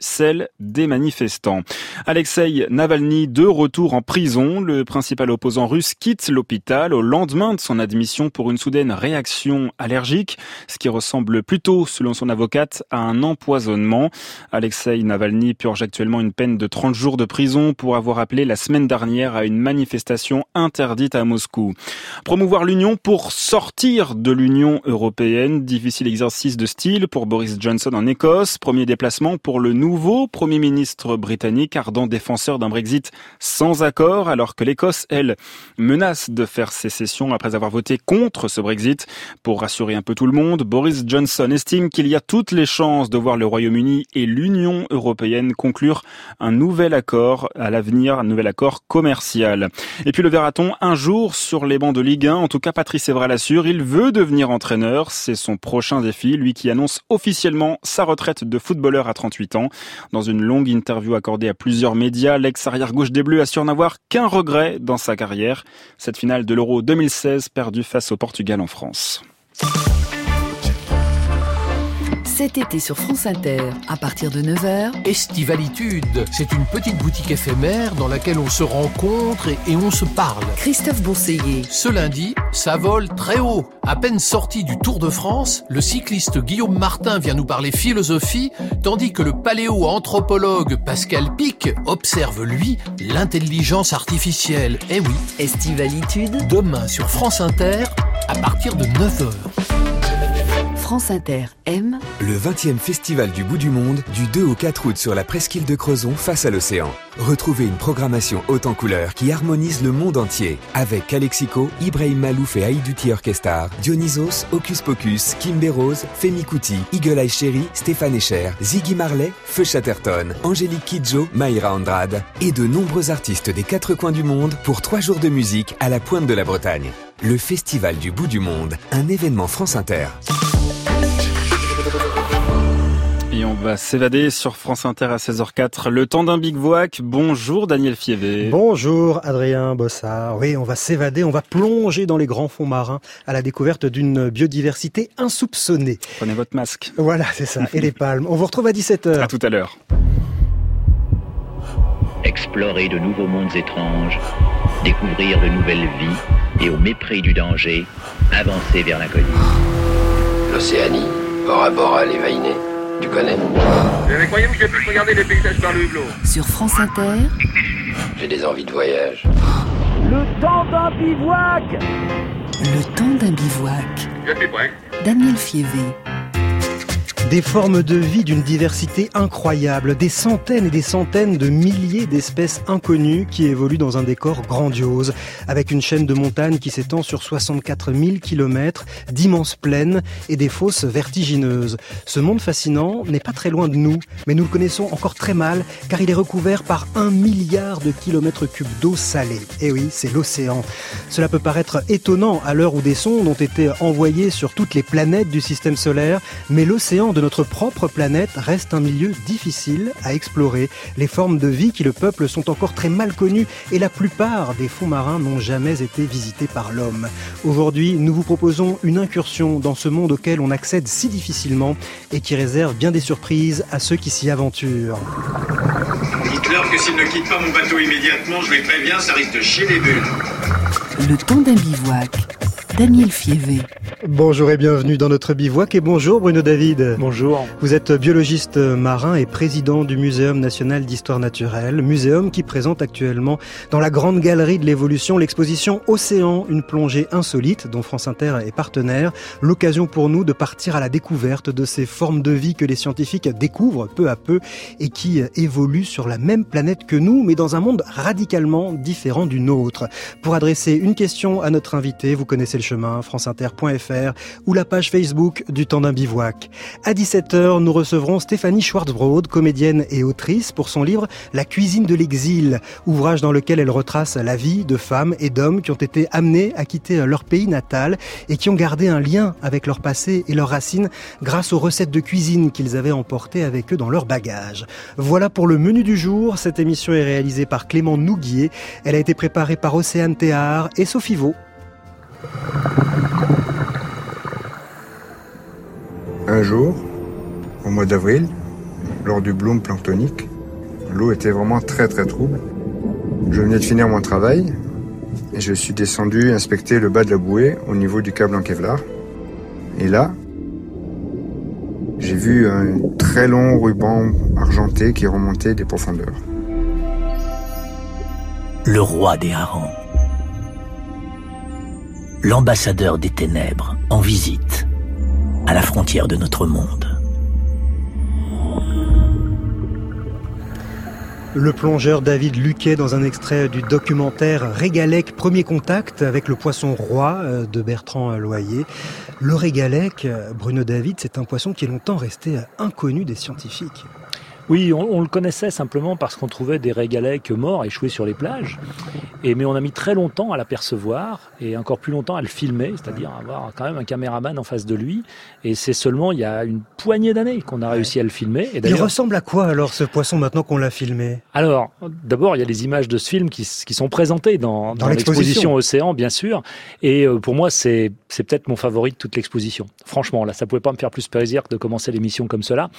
celle des manifestants. Alexei Navalny, de retour en prison, le principal opposant russe quitte l'hôpital au lendemain de son admission pour une soudaine réaction allergique, ce qui ressemble plutôt, selon son avocate, à un empoisonnement. Alexei Navalny purge actuellement une peine de 30 jours de prison pour avoir appelé la semaine dernière à une manifestation interdite à Moscou. Promouvoir l'Union pour sortir de l'Union européenne, difficile exercice de style pour Boris Johnson en Écosse, premier déplacement pour le nouveau Premier ministre britannique, ardent défenseur d'un Brexit sans accord, alors que l'Écosse, elle, menace de faire sécession après avoir voté contre ce Brexit. Pour rassurer un peu tout le monde, Boris Johnson estime qu'il y a toutes les chances de voir le Royaume-Uni et l'Union européenne conclure un nouvel accord à l'avenir, un nouvel accord commercial. Et puis le verra-t-on un jour sur les bancs de Ligue 1, en tout cas Patrice Evra l'assure, il veut devenir entraîneur, c'est son prochain défi, lui qui annonce officiellement sa retraite de footballeur à 38 ans. Dans une longue interview accordée à plusieurs médias, l'ex-arrière-gauche des Bleus assure n'avoir qu'un regret dans sa carrière, cette finale de l'Euro 2016 perdue face au Portugal en France. Cet été sur France Inter, à partir de 9h. Estivalitude, c'est une petite boutique éphémère dans laquelle on se rencontre et, et on se parle. Christophe Bourseiller. Ce lundi, ça vole très haut. À peine sorti du Tour de France, le cycliste Guillaume Martin vient nous parler philosophie, tandis que le paléo-anthropologue Pascal Pic observe, lui, l'intelligence artificielle. Eh oui. Estivalitude. Demain sur France Inter, à partir de 9h. France Inter aime Le 20e Festival du bout du monde du 2 au 4 août sur la presqu'île de Crozon face à l'océan. Retrouvez une programmation haute en couleurs qui harmonise le monde entier avec Calexico, Ibrahim Malouf et Haïduti Orchestar, Dionysos, Hocus Pocus, Kimber Rose, Femi Kuti, Eagle Eye Cherry, Stéphane Echer, Ziggy Marley, Feu Chatterton, Angélique Kidjo, Mayra Andrade et de nombreux artistes des quatre coins du monde pour trois jours de musique à la pointe de la Bretagne. Le Festival du bout du monde, un événement France Inter. Et on va s'évader sur France Inter à 16h04. Le temps d'un bivouac. Bonjour Daniel Fievé. Bonjour Adrien Bossard. Oui, on va s'évader, on va plonger dans les grands fonds marins à la découverte d'une biodiversité insoupçonnée. Prenez votre masque. Voilà, c'est ça. Et les palmes. On vous retrouve à 17h. À tout à l'heure. Explorer de nouveaux mondes étranges, découvrir de nouvelles vies et au mépris du danger, avancer vers l'inconnu. L'Océanie, Bora Bora, les Vainés. Tu connais Mais croyez-vous que je puisse regarder les paysages par le hublot Sur France Inter, J'ai des envies de voyage. Le temps d'un bivouac le temps d'un bivouac. Je suis prêt. Daniel Fievé. Des formes de vie d'une diversité incroyable, des centaines et des centaines de milliers d'espèces inconnues qui évoluent dans un décor grandiose, avec une chaîne de montagnes qui s'étend sur 64 000 kilomètres, d'immenses plaines et des fosses vertigineuses. Ce monde fascinant n'est pas très loin de nous, mais nous le connaissons encore très mal, car il est recouvert par un milliard de kilomètres cubes d'eau salée. Et oui, c'est l'océan. Cela peut paraître étonnant à l'heure où des sondes ont été envoyées sur toutes les planètes du système solaire, mais l'océan de notre propre planète reste un milieu difficile à explorer. Les formes de vie qui le peuplent sont encore très mal connues et la plupart des fonds marins n'ont jamais été visités par l'homme. Aujourd'hui, nous vous proposons une incursion dans ce monde auquel on accède si difficilement et qui réserve bien des surprises à ceux qui s'y aventurent. Dites-leur que s'ils ne quittent pas mon bateau immédiatement, je les préviens, ça risque de chier les bulles. Le temps d'un bivouac. Daniel Fievé. Bonjour et bienvenue dans notre bivouac et bonjour Bruno David. Bonjour. Vous êtes biologiste marin et président du Muséum national d'histoire naturelle, muséum qui présente actuellement dans la grande galerie de l'évolution l'exposition Océan, une plongée insolite dont France Inter est partenaire, l'occasion pour nous de partir à la découverte de ces formes de vie que les scientifiques découvrent peu à peu et qui évoluent sur la même planète que nous mais dans un monde radicalement différent du nôtre. Pour adresser une question à notre invité, vous connaissez le chemin franceinter.fr ou la page Facebook du temps d'un bivouac. À 17h, nous recevrons Stéphanie Schwarzbrod, comédienne et autrice, pour son livre La cuisine de l'exil, ouvrage dans lequel elle retrace la vie de femmes et d'hommes qui ont été amenés à quitter leur pays natal et qui ont gardé un lien avec leur passé et leurs racines grâce aux recettes de cuisine qu'ils avaient emportées avec eux dans leur bagage. Voilà pour le menu du jour. Cette émission est réalisée par Clément Nouguier. Elle a été préparée par Océane Théard et Sophie Vaux. Un jour, au mois d'avril, lors du bloom planctonique. L'eau était vraiment très très trouble. Je venais de finir mon travail et je suis descendu inspecter le bas de la bouée au niveau du câble en Kevlar. Et là, j'ai vu un très long ruban argenté qui remontait des profondeurs. Le roi des harengs. L'ambassadeur des ténèbres en visite à la frontière de notre monde. Le plongeur David Luquet dans un extrait du documentaire Régalec, premier contact avec le poisson roi euh, de Bertrand Loyer. Le régalec, euh, Bruno David, c'est un poisson qui est longtemps resté inconnu des scientifiques. Oui, on, le connaissait simplement parce qu'on trouvait des régalèques morts échoués sur les plages. Et, mais on a mis très longtemps à l'apercevoir et encore plus longtemps à le filmer, c'est-à-dire avoir quand même un caméraman en face de lui. Et c'est seulement il y a une poignée d'années qu'on a réussi à le filmer. Et il ressemble à quoi alors ce poisson maintenant qu'on l'a filmé? Alors, d'abord, il y a des images de ce film qui, sont présentées dans, dans, l'exposition Océan, bien sûr. Et euh, pour moi, c'est peut-être mon favori de toute l'exposition. Franchement, là, ça pouvait pas me faire plus plaisir que de commencer l'émission comme cela.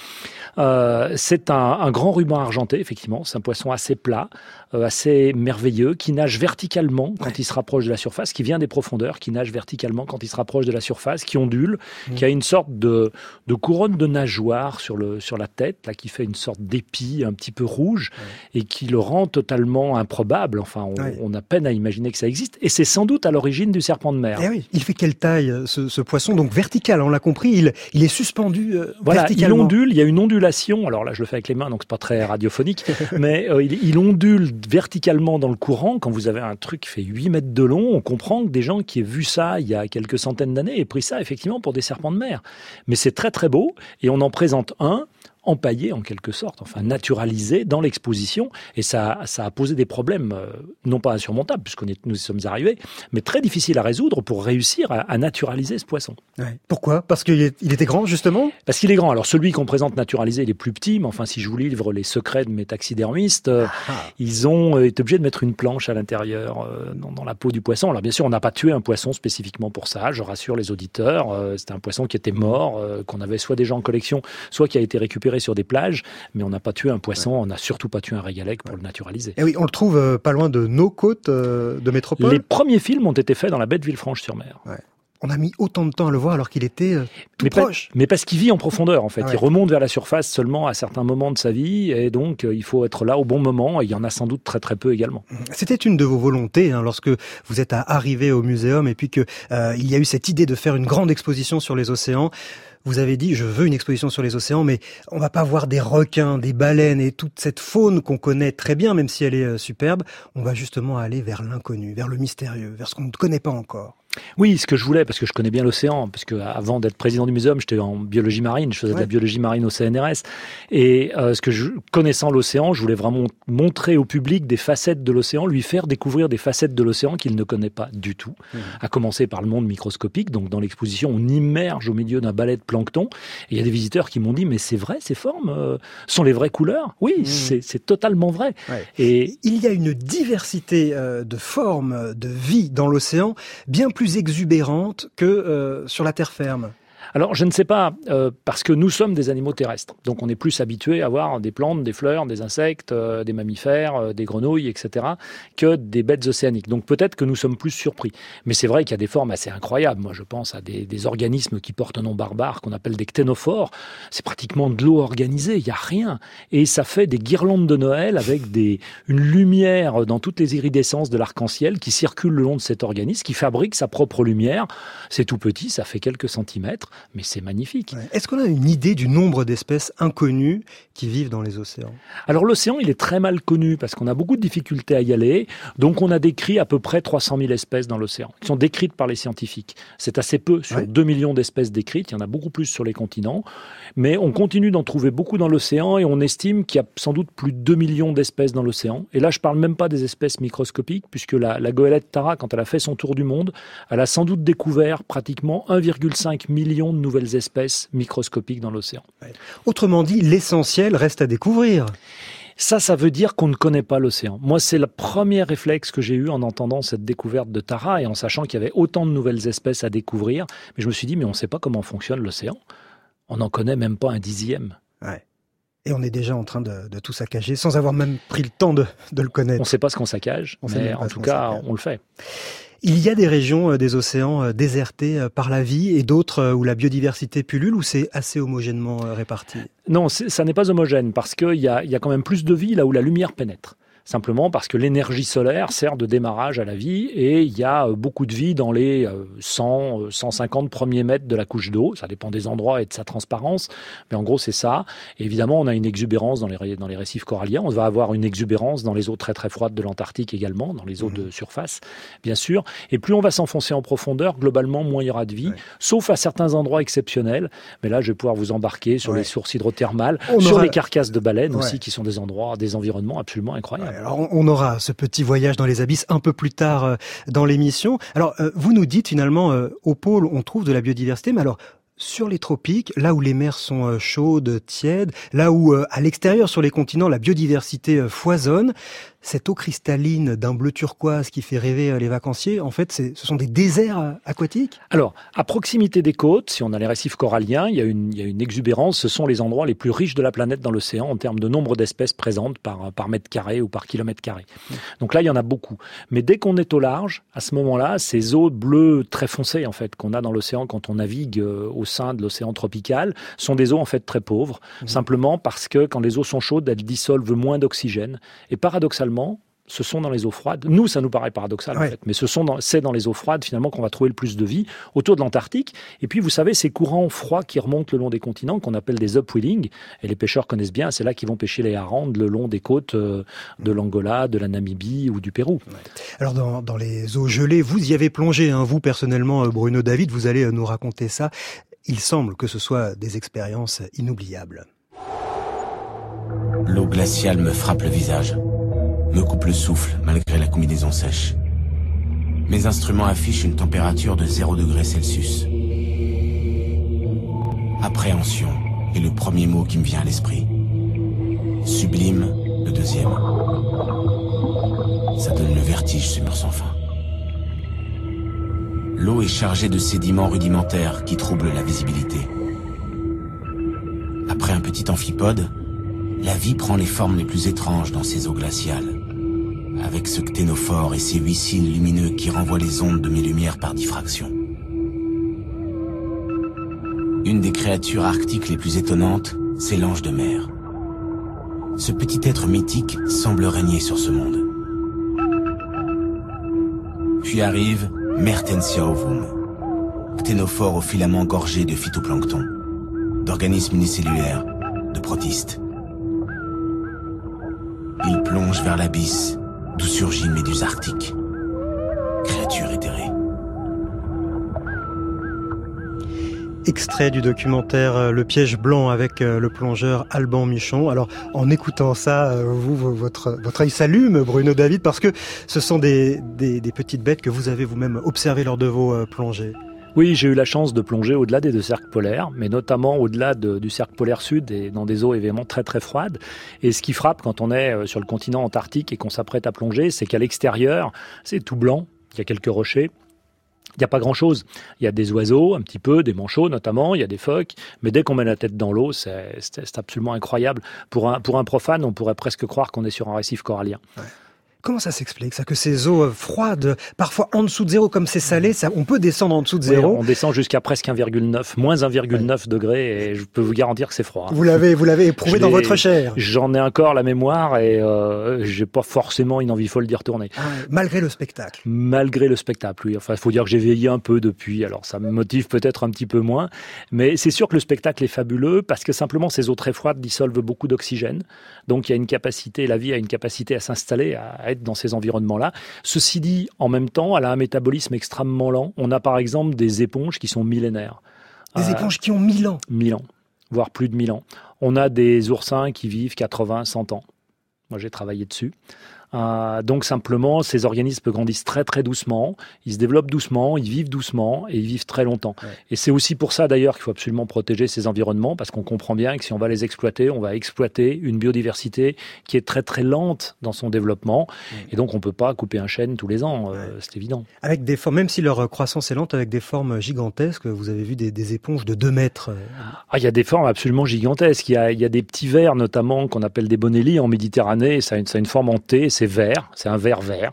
Euh, c'est un un, grand ruban argenté, effectivement. C'est un poisson assez plat, euh, assez merveilleux, qui nage verticalement quand il se rapproche de la surface, qui vient des profondeurs, qui nage verticalement quand il se rapproche de la surface, qui ondule, mm. qui a une sorte de, couronne de nageoire sur, le, sur la tête, là, qui fait une sorte d'épi un petit peu rouge, et qui le rend totalement improbable. Enfin, on, a peine à imaginer que ça existe. Et c'est sans doute à l'origine du serpent de mer. Eh il fait quelle taille, ce, poisson? Donc vertical, on l'a compris, il, il est suspendu euh, voilà, Il ondule, il y a une ondulation. Alors là, je le fais avec les mains, donc c'est pas très radiophonique, mais euh, il, ondule verticalement dans le courant. Quand vous avez un truc qui fait 8 mètres de long, on comprend que des gens qui aient vu ça il y a quelques centaines d'années aient pris ça effectivement pour des serpents de mer. Mais c'est très très beau et on en présente un empaillé en quelque sorte, enfin naturalisé dans l'exposition. Et ça, ça a posé des problèmes, euh, non pas insurmontables, puisqu'on nous y sommes arrivés, mais très difficiles à résoudre pour réussir à, naturaliser ce poisson. Pourquoi? Parce qu'il était grand, justement? Parce qu'il est grand. Alors celui qu'on présente naturalisé, il est plus petit, mais enfin si je vous livre les secrets de mes taxidermistes, euh, ah. ils ont été obligés de mettre une planche à l'intérieur, euh, dans, la peau du poisson. Alors bien sûr, on n'a pas tué un poisson spécifiquement pour ça, je rassure les auditeurs. C'était un poisson qui était mort, qu'on avait soit déjà en collection, soit qui a été récupéré sur des plages, mais on n'a pas tué un poisson, on n'a surtout pas tué un régalec pour le naturaliser. Et oui, on le trouve euh, pas loin de nos côtes euh, de métropole. Les premiers films ont été faits dans la baie de Villefranche-sur-Mer on a mis autant de temps à le voir alors qu'il était euh, tout proche. mais parce qu'il vit en profondeur, en fait. Il remonte vers la surface seulement à certains moments de sa vie, et donc euh, il faut être là au bon moment, et il y en a sans doute très très peu également. C'était une de vos volontés, hein, lorsque vous êtes arrivé au muséum, et puis que euh, il y a eu cette idée de faire une grande exposition sur les océans. Vous avez dit, je veux une exposition sur les océans, mais on va pas voir des requins, des baleines et toute cette faune qu'on connaît très bien, même si elle est superbe. On va justement aller vers l'inconnu, vers le mystérieux, vers ce qu'on ne connaît pas encore. Oui, ce que je voulais, parce que je connais bien l'océan, parce que avant d'être président du muséum, j'étais en biologie marine, je faisais de la biologie marine au CNRS, et euh, ce que je, connaissant l'océan, je voulais vraiment montrer au public des facettes de l'océan, lui faire découvrir des facettes de l'océan qu'il ne connaît pas du tout, mmh. à commencer par le monde microscopique. Donc dans l'exposition, on immerge au milieu d'un balai de plancton, et il y a des visiteurs qui m'ont dit, mais c'est vrai, ces formes euh, sont les vraies couleurs? Oui, mmh. c'est totalement vrai. Et il y a une diversité euh, de formes, de vie dans l'océan, bien plus exubérante que euh, sur la terre ferme. Alors, je ne sais pas, euh, parce que nous sommes des animaux terrestres. Donc, on est plus habitué à voir des plantes, des fleurs, des insectes, euh, des mammifères, euh, des grenouilles, etc., que des bêtes océaniques. Donc, peut-être que nous sommes plus surpris. Mais c'est vrai qu'il y a des formes assez incroyables. Moi, je pense à des, organismes qui portent un nom barbare qu'on appelle des cténophores. C'est pratiquement de l'eau organisée. Il n'y a rien. Et ça fait des guirlandes de Noël avec des, une lumière dans toutes les iridescences de l'arc-en-ciel qui circule le long de cet organisme, qui fabrique sa propre lumière. C'est tout petit, ça fait quelques centimètres mais c'est magnifique. Est-ce qu'on a une idée du nombre d'espèces inconnues qui vivent dans les océans? Alors l'océan, il est très mal connu parce qu'on a beaucoup de difficultés à y aller. Donc on a décrit à peu près 300 000 espèces dans l'océan, qui sont décrites par les scientifiques. C'est assez peu sur 2 millions d'espèces décrites, il y en a beaucoup plus sur les continents. Mais on continue d'en trouver beaucoup dans l'océan et on estime qu'il y a sans doute plus de 2 millions d'espèces dans l'océan. Et là, je parle même pas des espèces microscopiques, puisque la, la goélette Tara, quand elle a fait son tour du monde, elle a sans doute découvert pratiquement 1,5 million de nouvelles espèces microscopiques dans l'océan. Autrement dit, l'essentiel reste à découvrir. Ça, ça veut dire qu'on ne connaît pas l'océan. Moi, c'est le premier réflexe que j'ai eu en entendant cette découverte de Tara et en sachant qu'il y avait autant de nouvelles espèces à découvrir. Mais je me suis dit, mais on ne sait pas comment fonctionne l'océan. On n'en connaît même pas un dixième. Et on est déjà en train de, tout saccager sans avoir même pris le temps de, le connaître. On ne sait pas ce qu'on saccage, mais en tout cas, on le fait. Il y a des régions euh, des océans euh, désertées euh, par la vie et d'autres où la biodiversité pullule ou c'est assez homogènement réparti? Non, ça n'est pas homogène parce qu'il y y a quand même plus de vie là où la lumière pénètre simplement parce que l'énergie solaire sert de démarrage à la vie et il y a euh, beaucoup de vie dans les 100, 150 euh, premiers mètres de la couche d'eau. Ça dépend des endroits et de sa transparence, mais en gros c'est ça. évidemment, on a une exubérance dans les, dans les récifs coralliens. On va avoir une exubérance dans les eaux très très froides de l'Antarctique également, dans les eaux de mmh. surface, bien sûr. Et plus on va s'enfoncer en profondeur, globalement, moins il y aura de vie, sauf à certains endroits exceptionnels. Mais là, je vais pouvoir vous embarquer sur les sources hydrothermales, sur les carcasses de baleines aussi, qui sont des endroits, des environnements absolument incroyables. Alors on aura ce petit voyage dans les abysses un peu plus tard euh, dans l'émission. Alors euh, vous nous dites finalement euh, au pôle on trouve de la biodiversité, mais alors sur les tropiques, là où les mers sont chaudes, tièdes, là où à l'extérieur sur les continents la biodiversité foisonne, cette eau cristalline d'un bleu turquoise qui fait rêver euh, les vacanciers, en fait, ce sont des déserts euh, aquatiques? Alors, à proximité des côtes, si on a les récifs coralliens, il y, a une, il y a une exubérance. Ce sont les endroits les plus riches de la planète dans l'océan en termes de nombre d'espèces présentes par, par mètre carré ou par kilomètre carré. Donc là, il y en a beaucoup. Mais dès qu'on est au large, à ce moment-là, ces eaux bleues très foncées, en fait, qu'on a dans l'océan quand on navigue euh, au sein de l'océan tropical, sont des eaux, en fait, très pauvres. Mmh. Simplement parce que quand les eaux sont chaudes, elles dissolvent moins d'oxygène. Et paradoxalement, ce sont dans les eaux froides. Nous, ça nous paraît paradoxal, en fait, mais ce sont dans, c'est dans les eaux froides, finalement, qu'on va trouver le plus de vie, autour de l'Antarctique. Et puis, vous savez, ces courants froids qui remontent le long des continents, qu'on appelle des upwelling, et les pêcheurs connaissent bien, c'est là qu'ils vont pêcher les harangues le long des côtes euh, de l'Angola, de la Namibie ou du Pérou. Alors, dans, les eaux gelées, vous y avez plongé, hein, vous, personnellement, euh, Bruno David, vous allez euh, nous raconter ça. Il semble que ce soit des expériences inoubliables. L'eau glaciale me frappe le visage me coupe le souffle malgré la combinaison sèche. Mes instruments affichent une température de 0 degré Celsius. Appréhension est le premier mot qui me vient à l'esprit. Sublime, le deuxième. Ça donne le vertige ce mur sans fin. L'eau est chargée de sédiments rudimentaires qui troublent la visibilité. Après un petit amphipode, la vie prend les formes les plus étranges dans ces eaux glaciales ce cténophore et ses huit cils lumineux qui renvoient les ondes de mes lumières par diffraction. Une des créatures arctiques les plus étonnantes, c'est l'ange de mer. Ce petit être mythique semble régner sur ce monde. Puis arrive Mertensia ovum, cténophore aux filaments gorgés de phytoplancton, d'organismes unicellulaires, de protistes. Il plonge vers l'abysse d'où surgit une arctique. Créature éthérée. Extrait du documentaire euh, Le piège blanc avec euh, le plongeur Alban Michon. Alors, en écoutant ça, euh, vous, votre, votre œil s'allume, Bruno David, parce que ce sont des petites bêtes que vous avez vous-même observées lors de vos plongées. Oui, j'ai eu la chance de plonger au-delà des deux cercles polaires, mais notamment au-delà du cercle polaire sud et dans des eaux évidemment très très froides. Et ce qui frappe quand on est euh, sur le continent antarctique et qu'on s'apprête à plonger, c'est qu'à l'extérieur, c'est tout blanc, il y a quelques rochers, il n'y a pas grand-chose. Il y a des oiseaux, un petit peu, des manchots notamment, il y a des phoques, mais dès qu'on met la tête dans l'eau, c'est absolument incroyable. Pour un, pour un profane, on pourrait presque croire qu'on est sur un récif corallien. Comment ça s'explique ça que ces eaux euh, froides, parfois en dessous de zéro, comme c'est salé, ça, on peut descendre en dessous de zéro. on descend jusqu'à presque 1,9, moins 1,9 degrés, et je peux vous garantir que c'est froid. Hein. Vous l'avez, vous l'avez éprouvé dans votre chair. J'en ai encore la mémoire et euh, j'ai pas forcément une envie folle d'y retourner. Ah malgré le spectacle. Malgré le spectacle, oui. Enfin, il faut dire que j'ai vieilli un peu depuis, alors ça me motive peut-être un petit peu moins, mais c'est sûr que le spectacle est fabuleux parce que simplement ces eaux très froides dissolvent beaucoup d'oxygène, donc il y a une capacité, la vie a une capacité à s'installer, à être dans ces environnements-là. Ceci dit, en même temps, elle a un métabolisme extrêmement lent. On a par exemple des éponges qui sont millénaires. Des euh, éponges qui ont 1000 ans 1000 ans, voire plus de 1000 ans. On a des oursins qui vivent 80, 100 ans. Moi, j'ai travaillé dessus. Euh, donc simplement, ces organismes grandissent très très doucement, ils se développent doucement, ils vivent doucement et ils vivent très longtemps. Et c'est aussi pour ça d'ailleurs qu'il faut absolument protéger ces environnements parce qu'on comprend bien que si on va les exploiter, on va exploiter une biodiversité qui est très très lente dans son développement. Et donc on peut pas couper un chêne tous les ans, euh, c'est évident. Avec des formes, même si leur croissance est lente, avec des formes gigantesques, vous avez vu des, des éponges de 2 mètres. Ah, il y a des formes absolument gigantesques. Il y a, il y a des petits vers notamment qu'on appelle des bonelli en Méditerranée. Ça a une, ça a une forme en T, c'est vert, c'est un vert vert.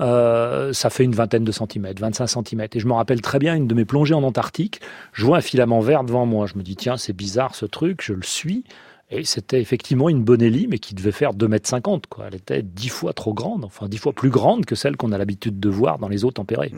Euh, ça fait une vingtaine de centimètres, 25 centimètres. Et je me rappelle très bien une de mes plongées en Antarctique. Je vois un filament vert devant moi. Je me dis, tiens, c'est bizarre ce truc. Je le suis. Et c'était effectivement une bonelli, mais qui devait faire 2,50 mètres. Quoi. Elle était dix fois trop grande, enfin dix fois plus grande que celle qu'on a l'habitude de voir dans les eaux tempérées.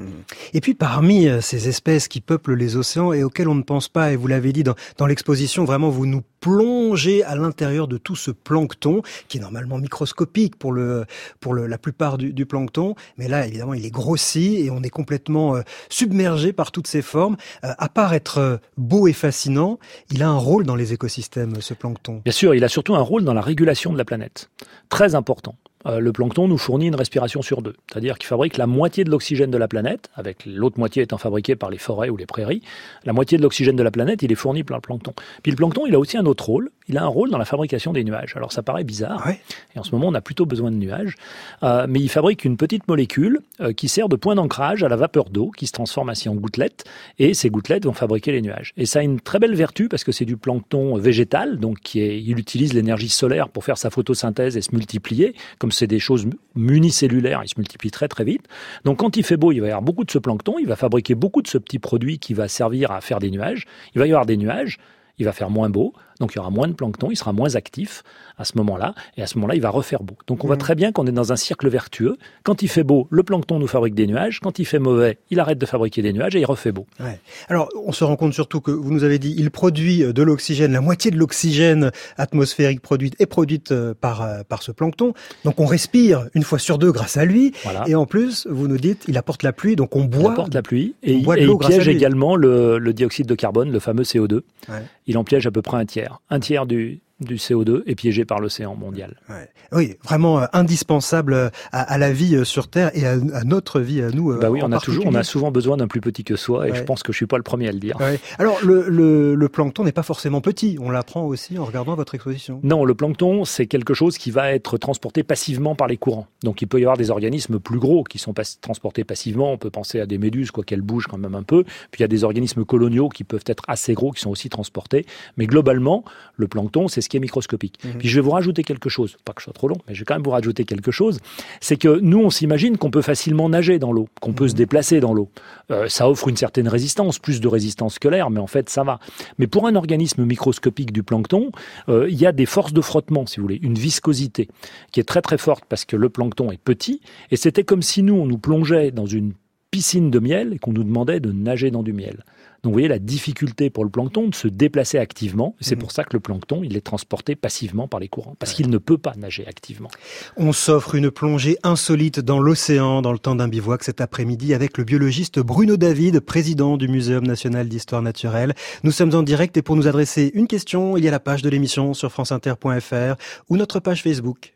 Et puis parmi euh, ces espèces qui peuplent les océans et auxquelles on ne pense pas, et vous l'avez dit dans, dans l'exposition, vraiment vous nous plongez à l'intérieur de tout ce plancton, qui est normalement microscopique pour, le, pour le, la plupart du, du, plancton, mais là évidemment il est grossi et on est complètement euh, submergé par toutes ces formes. Euh, à part être beau et fascinant, il a un rôle dans les écosystèmes, ce plancton. Bien sûr, il a surtout un rôle dans la régulation de la planète. Très important. Euh, le plancton nous fournit une respiration sur deux. C'est-à-dire qu'il fabrique la moitié de l'oxygène de la planète, avec l'autre moitié étant fabriquée par les forêts ou les prairies. La moitié de l'oxygène de la planète, il est fourni par le plancton. Puis le plancton, il a aussi un autre rôle. Il a un rôle dans la fabrication des nuages. Alors ça paraît bizarre. Et en ce moment, on a plutôt besoin de nuages. Euh, mais il fabrique une petite molécule euh, qui sert de point d'ancrage à la vapeur d'eau, qui se transforme ainsi en gouttelettes. Et ces gouttelettes vont fabriquer les nuages. Et ça a une très belle vertu parce que c'est du plancton végétal, donc qui est, il utilise l'énergie solaire pour faire sa photosynthèse et se multiplier, comme c'est des choses municellulaire, il se multiplie très très vite. Donc quand il fait beau, il va y avoir beaucoup de ce plancton, il va fabriquer beaucoup de ce petit produit qui va servir à faire des nuages. Il va y avoir des nuages, il va faire moins beau, donc il y aura moins de plancton, il sera moins actif à ce moment-là, et à ce moment-là, il va refaire beau. Donc on voit mmh. très bien qu'on est dans un cercle vertueux. Quand il fait beau, le plancton nous fabrique des nuages. Quand il fait mauvais, il arrête de fabriquer des nuages et il refait beau. Ouais. Alors on se rend compte surtout que vous nous avez dit, il produit de l'oxygène, la moitié de l'oxygène atmosphérique produite est produite euh, par euh, par ce plancton. Donc on respire une fois sur deux grâce à lui. Et en plus, vous nous dites, il apporte la pluie, donc on boit. Il apporte la pluie et, il, et il piège également le, le, dioxyde de carbone, le fameux CO2. Ouais. Il en piège à peu près un tiers. Un tiers du, du CO2 est piégé par l'océan mondial. Ouais. Oui, vraiment euh, indispensable euh, à, à, la vie euh, sur Terre et à, à notre vie à nous. Bah oui, on a toujours, on a souvent besoin d'un plus petit que soi, et ouais. je pense que je suis pas le premier à le dire. Ouais. Alors le, le, le plancton n'est pas forcément petit, on l'apprend aussi en regardant votre exposition. Non, le plancton c'est quelque chose qui va être transporté passivement par les courants. Donc il peut y avoir des organismes plus gros qui sont pas transportés passivement. On peut penser à des méduses, quoi qu'elles bougent quand même un peu. Puis il y a des organismes coloniaux qui peuvent être assez gros, qui sont aussi transportés. Mais globalement, le plancton c'est ce qui est microscopique. Mmh. Puis je vais vous rajouter quelque chose, pas que je sois trop long, mais je vais quand même vous rajouter quelque chose. C'est que nous, on s'imagine qu'on peut facilement nager dans l'eau, qu'on peut mmh. se déplacer dans l'eau. Euh, ça offre une certaine résistance, plus de résistance que l'air, mais en fait, ça va. Mais pour un organisme microscopique du plancton, euh, il y a des forces de frottement, si vous voulez, une viscosité qui est très très forte parce que le plancton est petit, et c'était comme si nous, on nous plongeait dans une piscine de miel et qu'on nous demandait de nager dans du miel. Donc vous voyez la difficulté pour le plancton de se déplacer activement. C'est mmh. pour ça que le plancton, il est transporté passivement par les courants, parce qu'il ne peut pas nager activement. On s'offre une plongée insolite dans l'océan dans le temps d'un bivouac cet après-midi avec le biologiste Bruno David, président du Muséum national d'histoire naturelle. Nous sommes en direct et pour nous adresser une question, il y a la page de l'émission sur franceinter.fr ou notre page Facebook.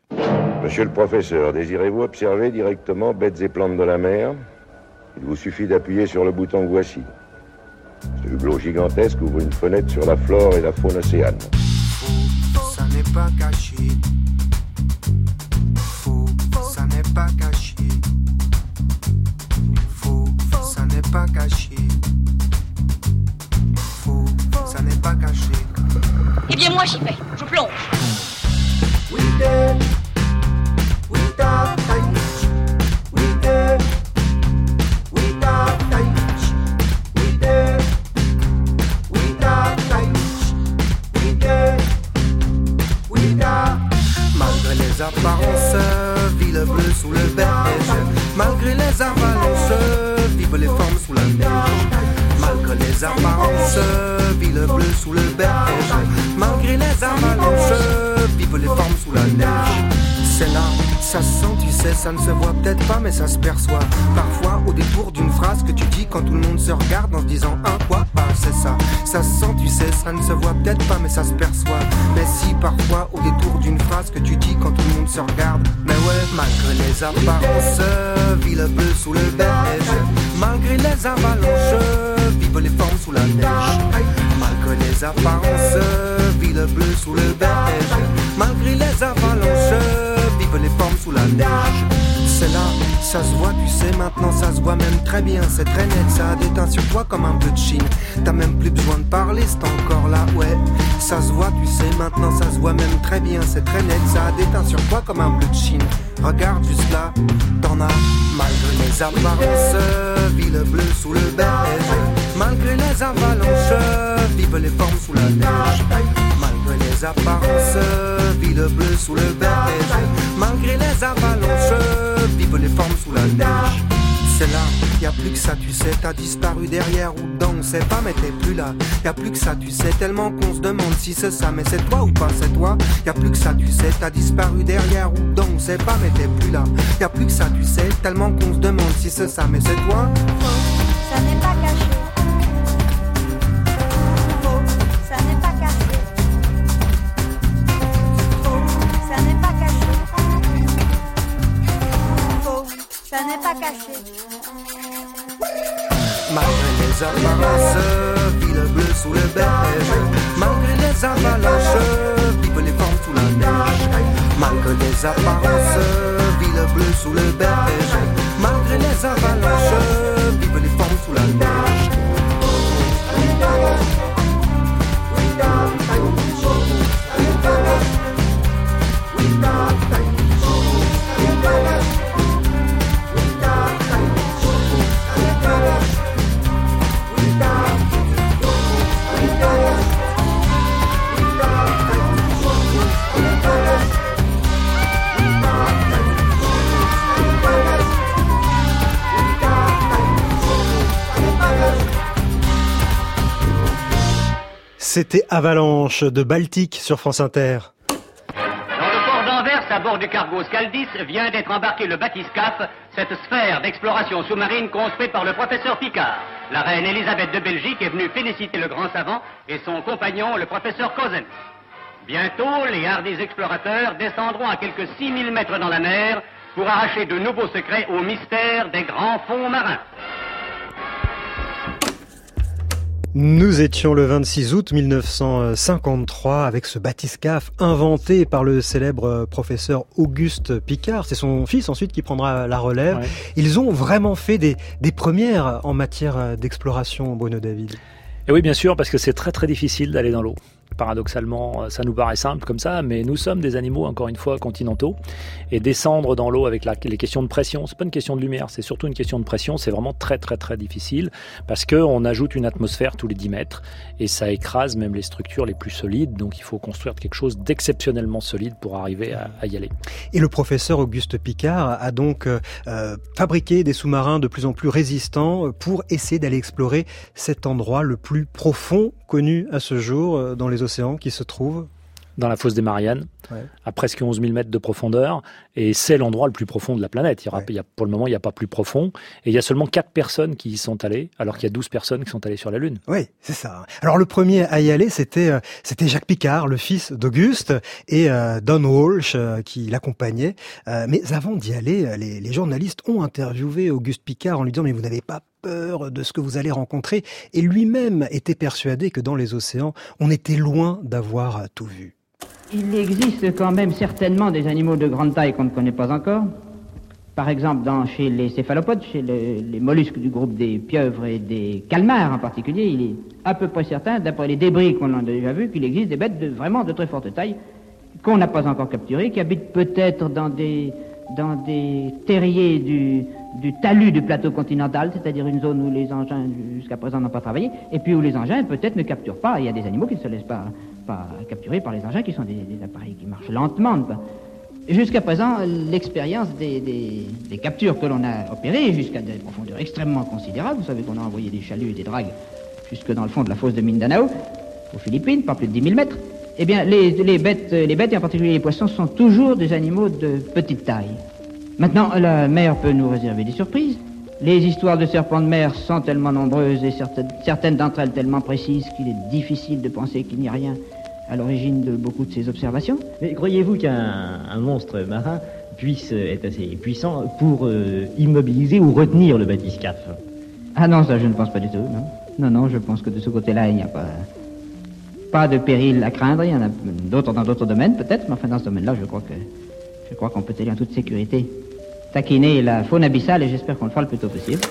Monsieur le professeur, désirez-vous observer directement bêtes et plantes de la mer? Il vous suffit d'appuyer sur le bouton Voici. Ce hublot gigantesque ouvre une fenêtre sur la flore et la faune océane. Faux, ça n'est pas caché. Faux, ça n'est pas caché. Faux, ça n'est pas caché. Faux, ça n'est pas caché. Eh bien moi j'y vais, je plonge. Oui, les apparences, ville bleue sous le berge. Malgré les avalanches, vivent les formes sous la neige. Malgré les apparences, ville bleue sous le berge. Malgré les avalanches, vivent les formes sous la neige. C'est là, ça se sent, tu sais, ça ne se voit peut-être pas, mais ça se perçoit. Parfois, au détour d'une phrase que tu dis quand tout le monde se regarde en se disant un quoi, pas, c'est ça. Ça se sent, tu sais, ça ne se voit peut-être pas, mais ça se perçoit. Mais si, parfois, au détour d'une phrase que tu dis quand tout le monde se regarde, mais ouais, Malgré les apparences, ville bleue sous le beige. Malgré les avalanches, vivent les formes sous la neige. Malgré les apparences, ville bleue sous le beige. C'est là, ça se voit, tu sais, maintenant ça se voit même très bien. C'est très net, ça a déteint sur toi comme un peu de chine. T'as même plus besoin de parler, c'est encore là, ouais. Ça se voit, tu sais, maintenant ça se voit même très bien. C'est très net, ça a déteint sur toi comme un peu de chine. Regarde juste là, t'en as malgré les apparences, ville bleue sous le beige. Malgré les avalanches, vive les formes sous la neige. Malgré les apparences, ville bleue sous le beige. Malgré les avalanches, vive les formes sous la neige. C'est là, y a plus que ça, tu sais, t'as disparu derrière ou dedans, on sait pas, mais t'es plus là. Y a plus que ça, tu sais, tellement qu'on se demande si c'est ça, mais c'est toi ou pas, c'est toi. Y a plus que ça, tu sais, t'as disparu derrière ou dedans, on sait pas, mais t'es plus là. Y a plus que ça, tu sais, tellement qu'on se demande si c'est ça, mais c'est toi. Pas caché. Malgré les apparences, ville bleue sous le beige. Malgré les avalanches, vive les formes sous la neige. Malgré les apparences, ville bleue sous le beige. Malgré les avalanches, vive les formes sous la neige. C'était Avalanche de Baltique sur France Inter. Dans le port d'Anvers, à bord du cargo Scaldis, vient d'être embarqué le Bathyscaphe, cette sphère d'exploration sous-marine construite par le professeur Picard. La reine Elisabeth de Belgique est venue féliciter le grand savant et son compagnon, le professeur Cosen. Bientôt, les hardis explorateurs descendront à quelques 6000 mètres dans la mer pour arracher de nouveaux secrets au mystère des grands fonds marins. Nous étions le 26 août 1953 avec ce bathyscaphe inventé par le célèbre professeur Auguste Picard. C'est son fils ensuite qui prendra la relève. Ouais. Ils ont vraiment fait des, des premières en matière d'exploration, Bruno David. Et oui, bien sûr, parce que c'est très très difficile d'aller dans l'eau. Paradoxalement, ça nous paraît simple comme ça, mais nous sommes des animaux, encore une fois, continentaux. Et descendre dans l'eau avec les questions de pression, c'est pas une question de lumière, c'est surtout une question de pression. C'est vraiment très très très difficile parce qu'on ajoute une atmosphère tous les 10 mètres et ça écrase même les structures les plus solides. Donc il faut construire quelque chose d'exceptionnellement solide pour arriver à, y aller. Et le professeur Auguste Picard a donc euh, fabriqué des sous-marins de plus en plus résistants pour essayer d'aller explorer cet endroit le plus profond connu à ce jour dans les océans qui se trouve dans la fosse des Mariannes, ouais. à presque 11 000 mètres de profondeur, et c'est l'endroit le plus profond de la planète. Il y aura, ouais. il y a, pour le moment, il n'y a pas plus profond, et il y a seulement 4 personnes qui y sont allées, alors qu'il y a 12 personnes qui sont allées sur la Lune. Oui, c'est ça. Alors le premier à y aller, c'était euh, c'était Jacques Picard, le fils d'Auguste, et euh, Don Walsh euh, qui l'accompagnait. mais avant d'y aller, les, les journalistes ont interviewé Auguste Picard en lui disant mais vous n'avez pas peur de ce que vous allez rencontrer, et lui-même était persuadé que dans les océans, on était loin d'avoir tout vu. Il existe quand même certainement des animaux de grande taille qu'on ne connaît pas encore. Par exemple, dans, chez les céphalopodes, chez le, les mollusques du groupe des pieuvres et des calmars en particulier, il est à peu près certain, d'après les débris qu'on a déjà vus, qu'il existe des bêtes de, vraiment de très forte taille qu'on n'a pas encore capturées, qui habitent peut-être dans des, dans des terriers du, du talus du plateau continental, c'est-à-dire une zone où les engins jusqu'à présent n'ont pas travaillé, et puis où les engins peut-être ne capturent pas. Il y a des animaux qui ne se laissent pas, pas capturer par les engins, qui sont des, appareils qui marchent lentement. Jusqu'à présent, l'expérience des, captures que l'on a opérées, jusqu'à des profondeurs extrêmement considérables, vous savez qu'on a envoyé des chaluts et des dragues jusque dans le fond de la fosse de Mindanao, aux Philippines, pas plus de 10 000 mètres, eh bien, les, bêtes, les bêtes, et en particulier les poissons, sont toujours des animaux de petite taille. Maintenant, la mer peut nous réserver des surprises. Les histoires de serpents de mer sont tellement nombreuses et certaines, certaines d'entre elles tellement précises qu'il est difficile de penser qu'il n'y a rien à l'origine de beaucoup de ces observations. Mais croyez-vous qu'un monstre marin puisse être assez puissant pour euh, immobiliser ou retenir le bathyscaphe. Ah non, ça je ne pense pas du tout, non. Non, non, je pense que de ce côté-là, il n'y a pas, pas de péril à craindre. Il y en a d'autres dans d'autres domaines peut-être, mais enfin dans ce domaine-là, je crois que je crois qu'on peut aller en toute sécurité. Taquiner la faune abyssale et j'espère qu'on le fera le plus tôt possible.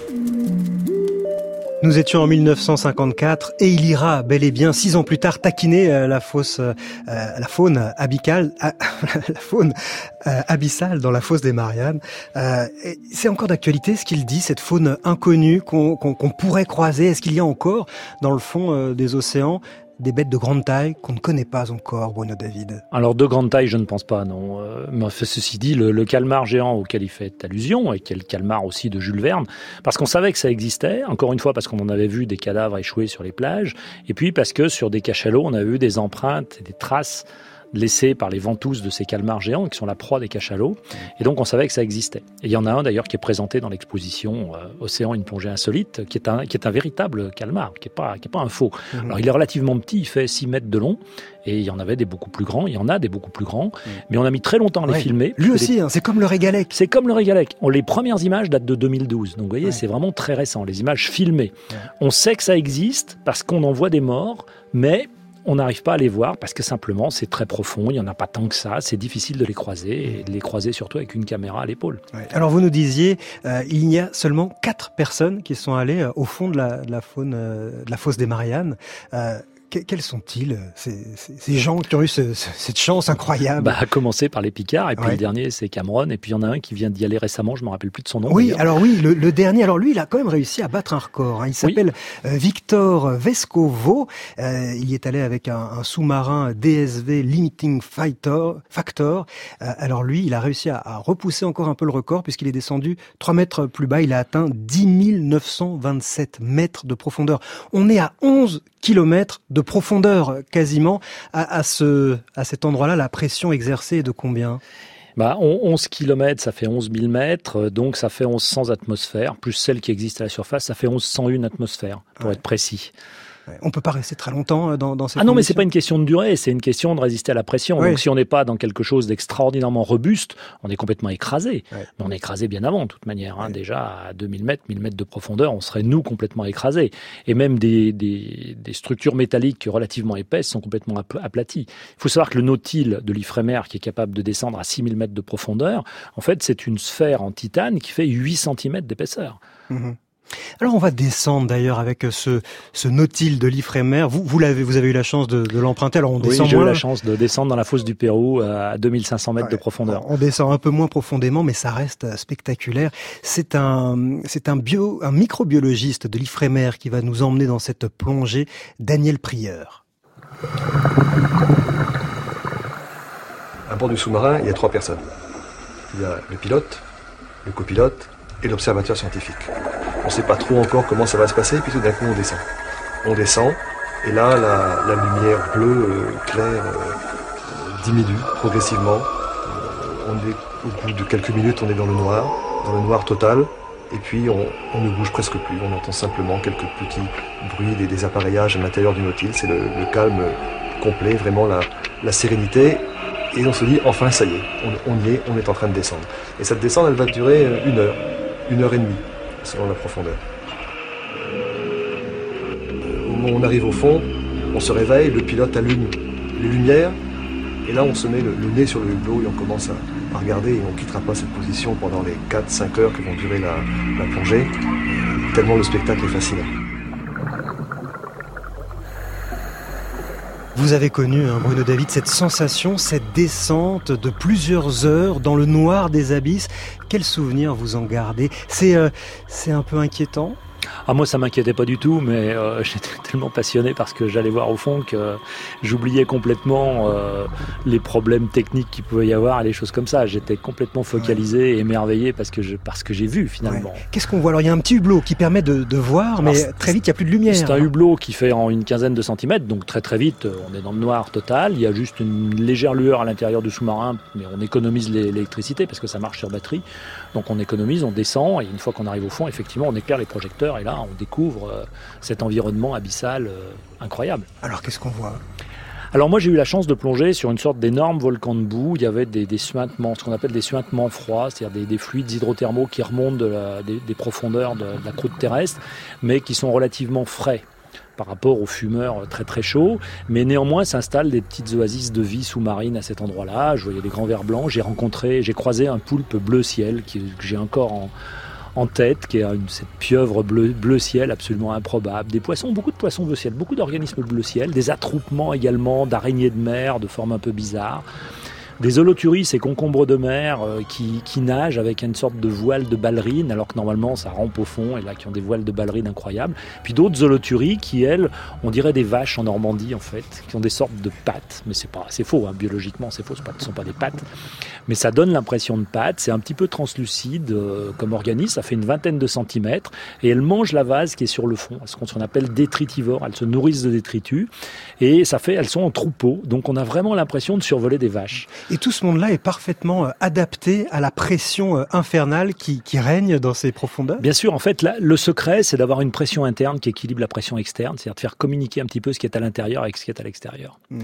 Nous étions en 1954 et il ira bel et bien six ans plus tard taquiner euh, la fosse, euh, la faune abicale, la faune euh, abyssale dans la fosse des Mariannes. c'est encore d'actualité ce qu'il dit, cette faune inconnue qu'on pourrait croiser. Est-ce qu'il y a encore dans le fond des océans des bêtes de grande taille qu'on ne connaît pas encore, Bruno David Alors de grande taille, je ne pense pas, non. Euh, mais ceci dit, le, calmar géant auquel il fait allusion, et qui est le calmar aussi de Jules Verne, parce qu'on savait que ça existait, encore une fois parce qu'on en avait vu des cadavres échoués sur les plages, et puis parce que sur des cachalots, on a vu des empreintes et des traces laissés par les ventouses de ces calmars géants qui sont la proie des cachalots. Et donc on savait que ça existait. Et il y en a un d'ailleurs qui est présenté dans l'exposition euh, Océan, une plongée insolite, qui est un, qui est un véritable calmar, qui n'est pas, qui est pas un faux. Mhm. Alors il est relativement petit, il fait 6 mètres de long, et il y en avait des beaucoup plus grands, il y en a des beaucoup plus grands, mhm. mais on a mis très longtemps à les filmer. Lui aussi, hein, c'est comme le régalec. C'est comme le régalec. les premières images datent de 2012, donc vous voyez, c'est vraiment très récent, les images filmées. On sait que ça existe parce qu'on en voit des morts, mais on n'arrive pas à les voir parce que simplement c'est très profond, il n'y en a pas tant que ça, c'est difficile de les croiser et de les croiser surtout avec une caméra à l'épaule. Alors vous nous disiez, euh, il y a seulement quatre personnes qui sont allées euh, au fond de la, faune, euh, de la fosse des Mariannes quels sont-ils, euh, ces, gens qui ont eu cette chance incroyable bah, À commencer par les Picards, et puis le dernier, c'est Cameron, et puis il y en a un qui vient d'y aller récemment, je ne me rappelle plus de son nom. Oui, alors oui, le, dernier, alors lui, il a quand même réussi à battre un record. Hein. Il s'appelle euh, Victor Vescovo. Euh, il y est allé avec un, sous-marin DSV Limiting Fighter, Factor. alors lui, il a réussi à, repousser encore un peu le record, puisqu'il est descendu 3 mètres plus bas. Il a atteint 10 927 mètres de profondeur. On est à 11 kilomètres de profondeur quasiment. À, ce, à cet endroit-là, la pression exercée est de combien? Bah, 11 km, ça fait 11 000 mètres, donc ça fait 1100 atmosphères, plus celle qui existe à la surface, ça fait 1101 atmosphères, pour être précis. On peut pas rester très longtemps euh, dans, dans cette Ah non, mais c'est pas une question de durée, c'est une question de résister à la pression. Donc si on n'est pas dans quelque chose d'extraordinairement robuste, on est complètement écrasé. Mais on est écrasé bien avant, de toute manière. Hein. Déjà à 2000 mètres, 1000 mètres de profondeur, on serait nous complètement écrasés. Et même des, des, structures métalliques relativement épaisses sont complètement aplaties. Il faut savoir que le nautile de l'Ifremer, qui est capable de descendre à 6000 mètres de profondeur, en fait, c'est une sphère en titane qui fait 8 cm d'épaisseur. Mmh alors on va descendre d'ailleurs avec ce, ce Nautil de l'Ifremer. Vous, vous, l'avez, vous avez eu la chance de, l'emprunter. Alors on descend oui, j'ai eu la chance de descendre dans la fosse du Pérou à 2500 mètres de profondeur. On descend un peu moins profondément, mais ça reste spectaculaire. C'est un, c'est un bio, un microbiologiste de l'Ifremer qui va nous emmener dans cette plongée, Daniel Prieur. À bord du sous-marin, il y a trois personnes. Il y a le pilote, le copilote et l'observateur scientifique. On ne sait pas trop encore comment ça va se passer, puis tout d'un coup on descend. On descend, et là la, lumière bleue euh, claire euh, diminue progressivement. Euh, on est, au bout de quelques minutes, on est dans le noir, dans le noir total, et puis on, ne bouge presque plus. On entend simplement quelques petits bruits des, des apparillages à l'intérieur du Nautilus. C'est le, calme complet, vraiment la, sérénité. Et on se dit, enfin, ça y est, on, on, y est, on est en train de descendre. Et cette descente, elle va durer une heure une heure et demie, selon la profondeur. Au moment où on arrive au fond, on se réveille, le pilote allume les lumières, et là on se met le, nez sur le hublot et on commence à, regarder et on ne quittera pas cette position pendant les 4-5 heures que vont durer la, la plongée, tellement le spectacle est fascinant. Vous avez connu, hein, Bruno David, cette sensation, cette descente de plusieurs heures dans le noir des abysses. Quel souvenir vous en gardez? Euh, c'est un peu inquiétant? Ah, moi, ça m'inquiétait pas du tout, mais euh, j'étais tellement passionné parce que j'allais voir au fond que j'oubliais complètement euh, les problèmes techniques qu'il pouvait y avoir et les choses comme ça. J'étais complètement focalisé et émerveillé parce que je, parce que j'ai vu finalement. Qu'est-ce qu'on voit? Alors, il y a un petit hublot qui permet de, de voir, mais très vite, il n'y a plus de lumière. C'est un hublot qui fait en une quinzaine de centimètres, donc très très vite, on est dans le noir total. Il y a juste une légère lueur à l'intérieur du sous-marin, mais on économise l'électricité parce que ça marche sur batterie. Donc on économise, on descend, et une fois qu'on arrive au fond, effectivement, on éclaire les projecteurs, et là, on découvre euh, cet environnement abyssal euh, incroyable. Alors qu'est-ce qu'on voit? Alors moi j'ai eu la chance de plonger sur une sorte d'énorme volcan de boue. Il y avait des, des suintements, ce qu'on appelle des suintements froids, c'est-à-dire des, fluides hydrothermaux qui remontent de des, profondeurs de, la croûte terrestre, mais qui sont relativement frais par rapport aux fumeurs très très chauds, mais néanmoins s'installent des petites oasis de vie sous-marine à cet endroit-là. Je voyais des grands vers blancs. J'ai rencontré, j'ai croisé un poulpe bleu ciel que j'ai encore en, en tête, qui est une, cette pieuvre bleu, bleu ciel absolument improbable. Des poissons, beaucoup de poissons bleu ciel, beaucoup d'organismes bleu ciel, des attroupements également d'araignées de mer de forme un peu bizarre des holoturis et concombres de mer euh, qui, qui, nagent avec une sorte de voile de ballerine, alors que normalement ça rampe au fond, et là qui ont des voiles de ballerine incroyables. Puis d'autres holoturies qui, elles, on dirait des vaches en Normandie en fait, qui ont des sortes de pattes, mais c'est pas, c'est faux, hein, biologiquement c'est faux, ce ne sont pas des pattes, mais ça donne l'impression de pattes, c'est un petit peu translucide euh, comme organisme, ça fait une vingtaine de centimètres, et elles mangent la vase qui est sur le fond, ce qu'on appelle détritivores, elles se nourrissent de détritus, et ça fait, elles sont en troupeau, donc on a vraiment l'impression de survoler des vaches. Et tout ce monde-là est parfaitement euh, adapté à la pression euh, infernale qui, règne dans ces profondeurs Bien sûr, en fait, là, le secret, c'est d'avoir une pression interne qui équilibre la pression externe, c'est-à-dire de faire communiquer un petit peu ce qui est à l'intérieur avec ce qui est à l'extérieur. Hmm.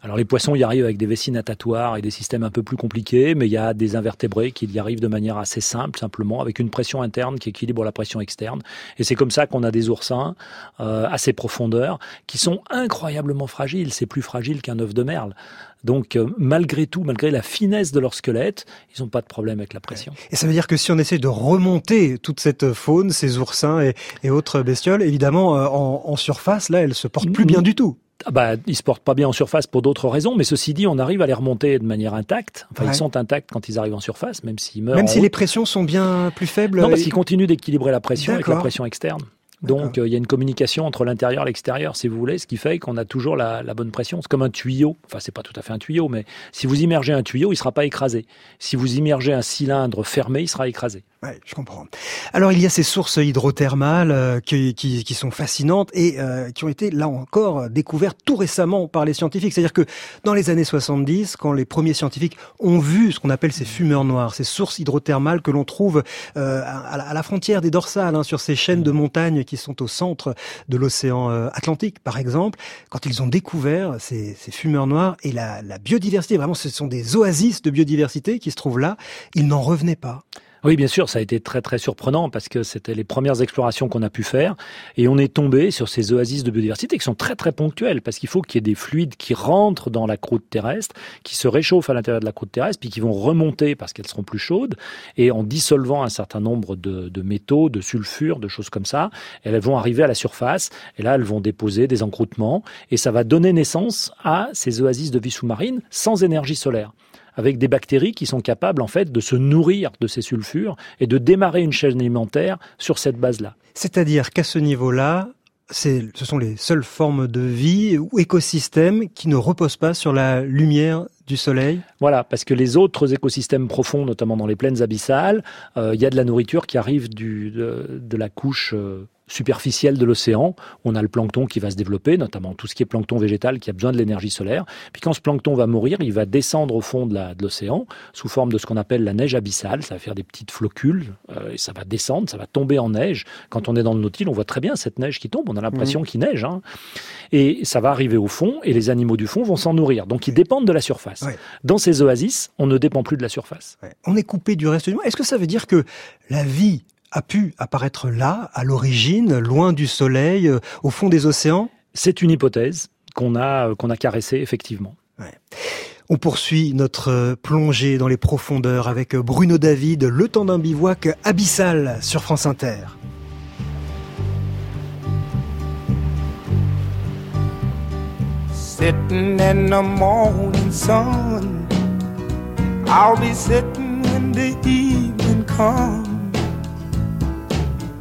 Alors les poissons y arrivent avec des vessies natatoires et des systèmes un peu plus compliqués, mais il y a des invertébrés qui y arrivent de manière assez simple, simplement, avec une pression interne qui équilibre la pression externe. Et c'est comme ça qu'on a des oursins euh, à ces profondeurs qui sont incroyablement fragiles. C'est plus fragile qu'un œuf de merle. Donc euh, malgré tout, malgré la finesse de leur squelette, ils n'ont pas de problème avec la pression. Et ça veut dire que si on essaie de remonter toute cette faune, ces oursins et, autres bestioles, évidemment euh, en, surface, là, elles se portent plus bien du tout. Ah bah, ils se portent pas bien en surface pour d'autres raisons, mais ceci dit, on arrive à les remonter de manière intacte. Enfin, ils sont intacts quand ils arrivent en surface, même s'ils meurent. Même si les pressions sont bien plus faibles. Non, parce qu'ils continuent d'équilibrer la pression avec la pression externe. Donc euh, il y a une communication entre l'intérieur et l'extérieur, si vous voulez, ce qui fait qu'on a toujours la, bonne pression. C'est comme un tuyau. Enfin, c'est pas tout à fait un tuyau, mais si vous immergez un tuyau, il sera pas écrasé. Si vous immergez un cylindre fermé, il sera écrasé. Oui, je comprends. Alors il y a ces sources hydrothermales euh, qui, qui, qui, sont fascinantes et euh, qui ont été là encore découvertes tout récemment par les scientifiques. C'est-à-dire que dans les années 70, quand les premiers scientifiques ont vu ce qu'on appelle ces fumeurs noirs, ces sources hydrothermales que l'on trouve euh, à, la frontière des dorsales, hein, sur ces chaînes de montagnes qui sont au centre de l'océan Atlantique, par exemple, quand ils ont découvert ces, ces fumeurs noirs et la, la biodiversité, vraiment ce sont des oasis de biodiversité qui se trouvent là, ils n'en revenaient pas. Oui, bien sûr, ça a été très très surprenant parce que c'était les premières explorations qu'on a pu faire. Et on est tombé sur ces oasis de biodiversité qui sont très très ponctuelles parce qu'il faut qu'il y ait des fluides qui rentrent dans la croûte terrestre, qui se réchauffent à l'intérieur de la croûte terrestre, puis qui vont remonter parce qu'elles seront plus chaudes. Et en dissolvant un certain nombre de, de métaux, de sulfures, de choses comme ça, elles vont arriver à la surface. Et là elles vont déposer des encroûtements. Et ça va donner naissance à ces oasis de vie sous-marine sans énergie solaire avec des bactéries qui sont capables en fait de se nourrir de ces sulfures et de démarrer une chaîne alimentaire sur cette base-là. C'est-à-dire qu'à ce niveau-là, ce sont les seules formes de vie ou écosystèmes qui ne reposent pas sur la lumière du soleil? Voilà, parce que les autres écosystèmes profonds, notamment dans les plaines abyssales, euh, il y a de la nourriture qui arrive du, de, la couche euh, superficielle de l'océan. On a le plancton qui va se développer, notamment tout ce qui est plancton végétal qui a besoin de l'énergie solaire. Puis quand ce plancton va mourir, il va descendre au fond de l'océan sous forme de ce qu'on appelle la neige abyssale. Ça va faire des petites flocules euh, et ça va descendre, ça va tomber en neige. Quand on est dans le Nautile, on voit très bien cette neige qui tombe. On a l'impression mmh. qu'il neige. Hein. Et ça va arriver au fond et les animaux du fond vont s'en nourrir. Donc ils dépendent de la surface. Dans ces oasis, on ne dépend plus de la surface. On est coupé du reste du monde. Est-ce que ça veut dire que la vie a pu apparaître là, à l'origine, loin du soleil, euh, au fond des océans? C'est une hypothèse qu'on a, euh, qu'on a caressée, effectivement. On poursuit notre euh, plongée dans les profondeurs avec Bruno David, le temps d'un bivouac abyssal sur France Inter. Sitting in the morning sun, I'll be sitting when the evening comes.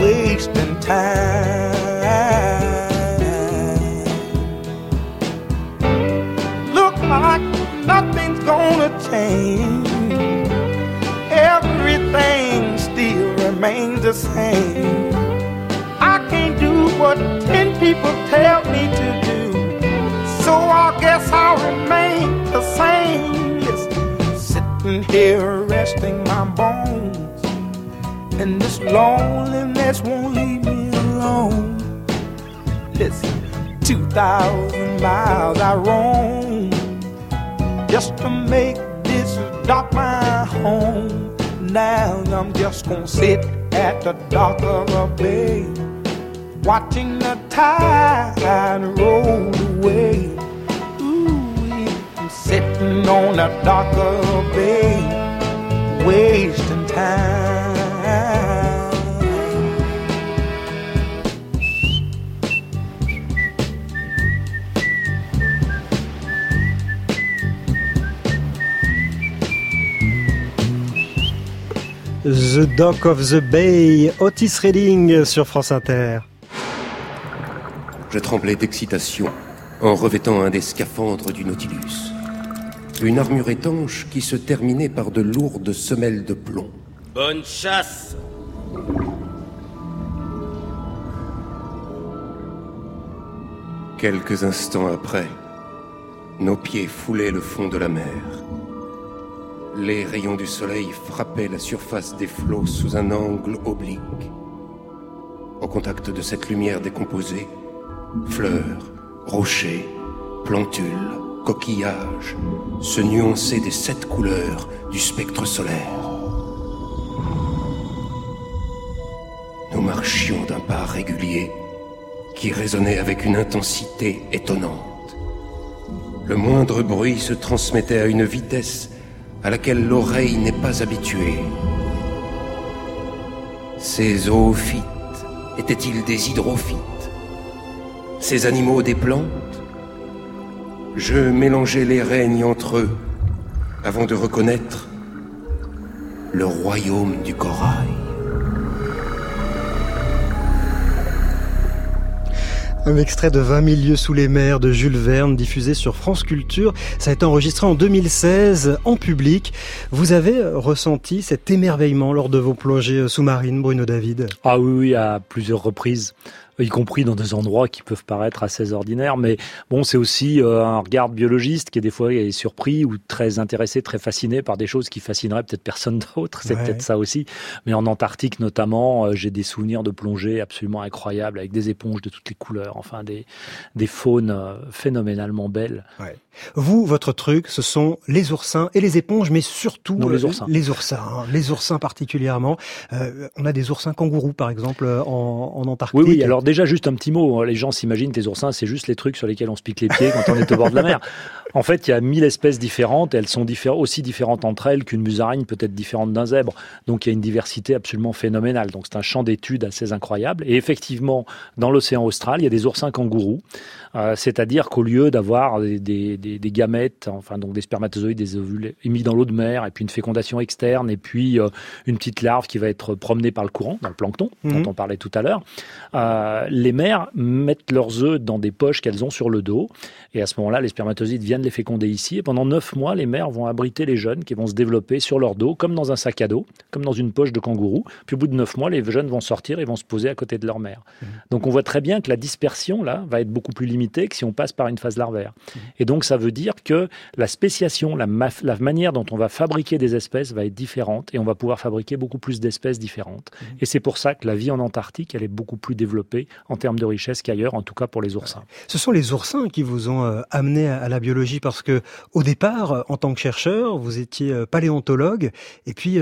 wasting time. Look like nothing's gonna change. Everything still remains the same. I can't do what ten people tell me to do. So I guess I'll remain the same. Listen, sitting here resting my bones. And this loneliness won't leave me alone. Listen, 2,000 miles I roam just to make this dock my home. Now I'm just gonna sit at the dock of a bay, watching the tide roll away. Ooh, I'm sitting on the dock of a bay, wasting time. The Dock of the Bay, Otis Redding sur France Inter. Je tremblais d'excitation en revêtant un des scaphandres du Nautilus. Une armure étanche qui se terminait par de lourdes semelles de plomb. Bonne chasse Quelques instants après, nos pieds foulaient le fond de la mer. Les rayons du soleil frappaient la surface des flots sous un angle oblique. Au contact de cette lumière décomposée, fleurs, rochers, plantules, coquillages se nuançaient des sept couleurs du spectre solaire. Marchions d'un pas régulier qui résonnait avec une intensité étonnante. Le moindre bruit se transmettait à une vitesse à laquelle l'oreille n'est pas habituée. Ces zoophytes étaient-ils des hydrophytes? Ces animaux des plantes? Je mélangeais les règnes entre eux avant de reconnaître le royaume du corail. Un extrait de 20 000 lieues sous les mers de Jules Verne diffusé sur France Culture. Ça a été enregistré en 2016 en public. Vous avez ressenti cet émerveillement lors de vos plongées sous-marines, Bruno David? Ah oui, oui, à plusieurs reprises y compris dans des endroits qui peuvent paraître assez ordinaires. Mais bon, c'est aussi euh, un regard biologiste qui est des fois est surpris ou très intéressé, très fasciné par des choses qui fascineraient peut-être personne d'autre. C'est Ouais. peut-être ça aussi. Mais en Antarctique notamment, euh, j'ai des souvenirs de plongées absolument incroyables avec des éponges de toutes les couleurs, enfin des, des faunes euh, phénoménalement belles. Ouais. Vous, votre truc, ce sont les oursins et les éponges, mais surtout Non, les oursins. Les oursins, hein, les oursins particulièrement. Euh, on a des oursins kangourous, par exemple, en, en Antarctique. Oui, oui, alors déjà, juste un petit mot. Les gens s'imaginent que les oursins, c'est juste les trucs sur lesquels on se pique les pieds quand on est au bord de la mer. En fait, il y a mille espèces différentes et elles sont diffé- aussi différentes entre elles qu'une musaraigne peut être différente d'un zèbre. Donc, il y a une diversité absolument phénoménale. Donc, c'est un champ d'études assez incroyable. Et effectivement, dans l'océan austral, il y a des oursins kangourous. Euh, C'est-à-dire qu'au lieu d'avoir des, des- des- des gamètes, enfin, donc des spermatozoïdes, des ovules émis dans l'eau de mer, et puis une fécondation externe, et puis euh, une petite larve qui va être promenée par le courant, dans le plancton, Mhm. dont on parlait tout à l'heure, euh, les mères mettent leurs œufs dans des poches qu'elles ont sur le dos. Et à ce moment-là, les spermatozoïdes viennent les féconder ici. Et pendant neuf mois, les mères vont abriter les jeunes qui vont se développer sur leur dos, comme dans un sac à dos, comme dans une poche de kangourou. Puis au bout de neuf mois, les jeunes vont sortir et vont se poser à côté de leur mère. Donc on voit très bien que la dispersion, là, va être beaucoup plus limitée que si on passe par une phase larvaire. Et donc ça veut dire que la spéciation, la, ma- la manière dont on va fabriquer des espèces va être différente et on va pouvoir fabriquer beaucoup plus d'espèces différentes. Et c'est pour ça que la vie en Antarctique, elle est beaucoup plus développée en termes de richesse qu'ailleurs, en tout cas pour les oursins. Ce sont les oursins qui vous ont euh, amené à, la biologie parce que au départ, euh, en tant que chercheur, vous étiez euh, paléontologue et puis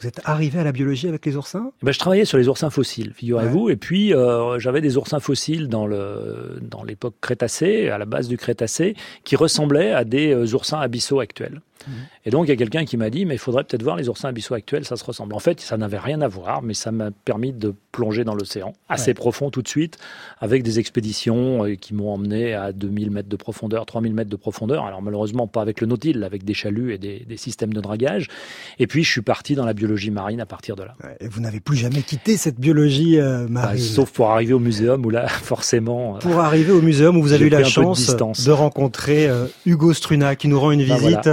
Vous êtes arrivé à la biologie avec les oursins? Eh ben, Je travaillais sur les oursins fossiles, figurez-vous, et puis euh, j'avais des oursins fossiles dans le dans l'époque Crétacé, à la base du Crétacé, qui ressemblaient à des oursins abyssaux actuels. Et donc, il y a quelqu'un qui m'a dit, mais il faudrait peut-être voir les oursins abyssaux actuels, ça se ressemble. En fait, ça n'avait rien à voir, mais ça m'a permis de plonger dans l'océan, assez profond tout de suite, avec des expéditions euh, qui m'ont emmené à 2000 mètres de profondeur, 3000 mètres de profondeur. Alors, malheureusement, pas avec le nautile, avec des chaluts et des, systèmes de dragage. Et puis, je suis parti dans la biologie marine à partir de là. Et vous n'avez plus jamais quitté cette biologie euh, bah, marine? Sauf pour arriver au muséum, où là, forcément... Euh, pour arriver au muséum, où vous avez eu la chance de, rencontrer Hugo Struna, qui nous rend une bah, visite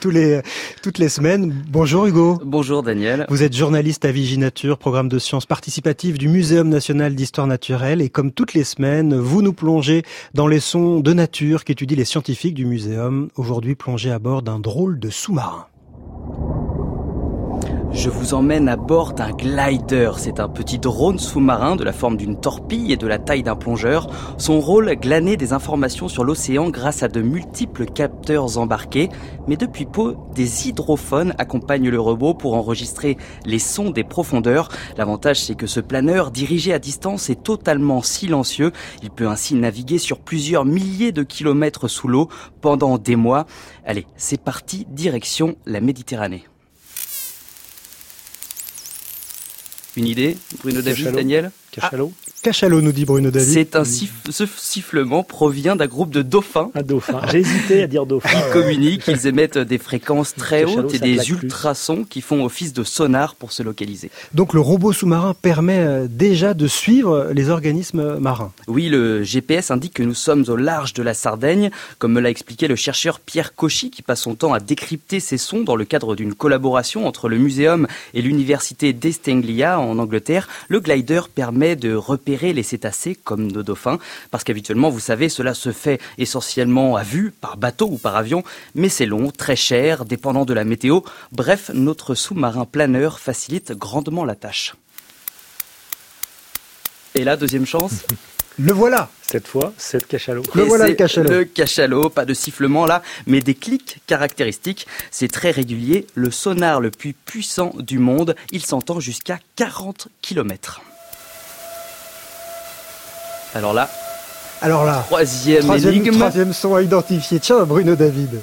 tous les, toutes les semaines. Bonjour Hugo. Bonjour Daniel. Vous êtes journaliste à Viginature, programme de sciences participatives du Muséum national d'histoire naturelle. Et comme toutes les semaines, vous nous plongez dans les sons de nature qu'étudient les scientifiques du muséum. Aujourd'hui, plongé à bord d'un drôle de sous-marin. Je vous emmène à bord d'un glider. C'est un petit drone sous-marin de la forme d'une torpille et de la taille d'un plongeur. Son rôle, glaner des informations sur l'océan grâce à de multiples capteurs embarqués. Mais depuis peu, des hydrophones accompagnent le robot pour enregistrer les sons des profondeurs. L'avantage, c'est que ce planeur, dirigé à distance, est totalement silencieux. Il peut ainsi naviguer sur plusieurs milliers de kilomètres sous l'eau pendant des mois. Allez, c'est parti, direction la Méditerranée. Une idée, Bruno David, Daniel? Cachalot Cachalot, nous dit Bruno David. C'est un ce sifflement provient d'un groupe de dauphins. Un dauphin. J'ai hésité à dire dauphin. Ils communiquent, ils émettent des fréquences très hautes et des ultrasons qui font office de sonar pour se localiser. Donc le robot sous-marin permet euh, déjà de suivre les organismes marins. Oui, le GPS indique que nous sommes au large de la Sardaigne, comme me l'a expliqué le chercheur Pierre Cauchy qui passe son temps à décrypter ces sons dans le cadre d'une collaboration entre le muséum et l'université d'East Anglia en Angleterre. Le glider permet de repérer les cétacés comme nos dauphins, parce qu'habituellement, vous savez, cela se fait essentiellement à vue, par bateau ou par avion, mais c'est long, très cher, dépendant de la météo. Bref, notre sous-marin planeur facilite grandement la tâche. Et là, deuxième chance Le voilà Cette fois, c'est le cachalot. Le voilà le cachalot. Le cachalot, pas de sifflement là, mais des clics caractéristiques. C'est très régulier. Le sonar le plus puissant du monde, il s'entend jusqu'à 40 km. Alors là, alors là, troisième, troisième énigme. Troisième son à identifier. Tiens, Bruno David.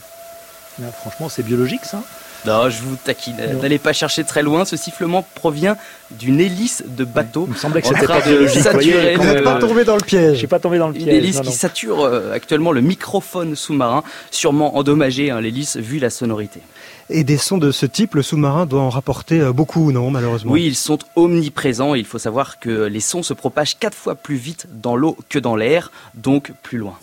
franchement, c'est biologique ça non, je vous taquine. N'allez pas chercher très loin. Ce sifflement provient d'une hélice de bateau. Il me semblait que c'était pas biologique. Saturer le... pas tombé dans le piège. Je pas tombé dans le piège. Une hélice qui sature euh, actuellement le microphone sous-marin, sûrement endommagé hein, l'hélice vu la sonorité. Et des sons de ce type, le sous-marin doit en rapporter euh, beaucoup, non, malheureusement? Oui, ils sont omniprésents. Il faut savoir que les sons se propagent quatre fois plus vite dans l'eau que dans l'air, donc plus loin.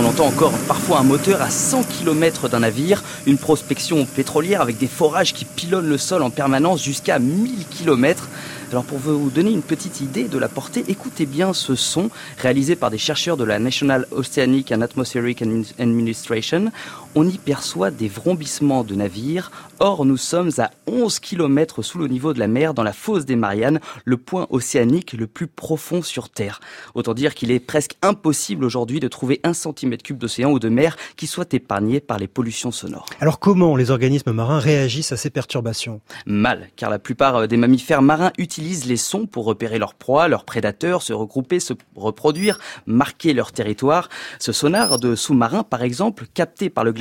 On entend encore parfois un moteur à 100 km d'un navire, une prospection pétrolière avec des forages qui pilonnent le sol en permanence jusqu'à 1000 km. Alors pour vous donner une petite idée de la portée, écoutez bien ce son réalisé par des chercheurs de la National Oceanic and Atmospheric Administration. On y perçoit des vrombissements de navires. Or, nous sommes à 11 km sous le niveau de la mer dans la fosse des Mariannes, le point océanique le plus profond sur Terre. Autant dire qu'il est presque impossible aujourd'hui de trouver un centimètre cube d'océan ou de mer qui soit épargné par les pollutions sonores. Alors comment les organismes marins réagissent à ces perturbations? Mal, car la plupart des mammifères marins utilisent utilisent les sons pour repérer leurs proies, leurs prédateurs, se regrouper, se reproduire, marquer leur territoire. Ce sonar de sous-marin, par exemple, capté par le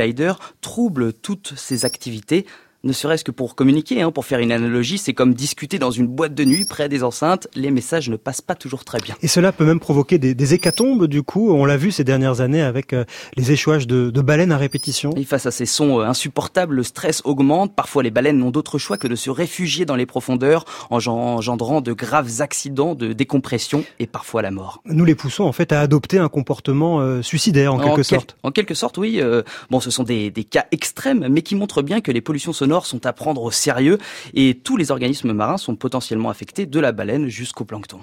trouble toutes ces activités ne serait-ce que pour communiquer, hein, pour faire une analogie, c'est comme discuter dans une boîte de nuit près des enceintes, les messages ne passent pas toujours très bien. Et cela peut même provoquer des, hécatombes, du coup, on l'a vu ces dernières années avec euh, les échouages de, baleines à répétition. Et face à ces sons euh, insupportables, le stress augmente, parfois les baleines n'ont d'autre choix que de se réfugier dans les profondeurs, engendrant de graves accidents de décompression et parfois la mort. Nous les poussons en fait à adopter un comportement euh, suicidaire en, quelque sorte. En quelque sorte, oui. bon, ce sont des, des cas extrêmes, mais qui montrent bien que les pollutions sonores sont à prendre au sérieux et tous les organismes marins sont potentiellement affectés de la baleine jusqu'au plancton.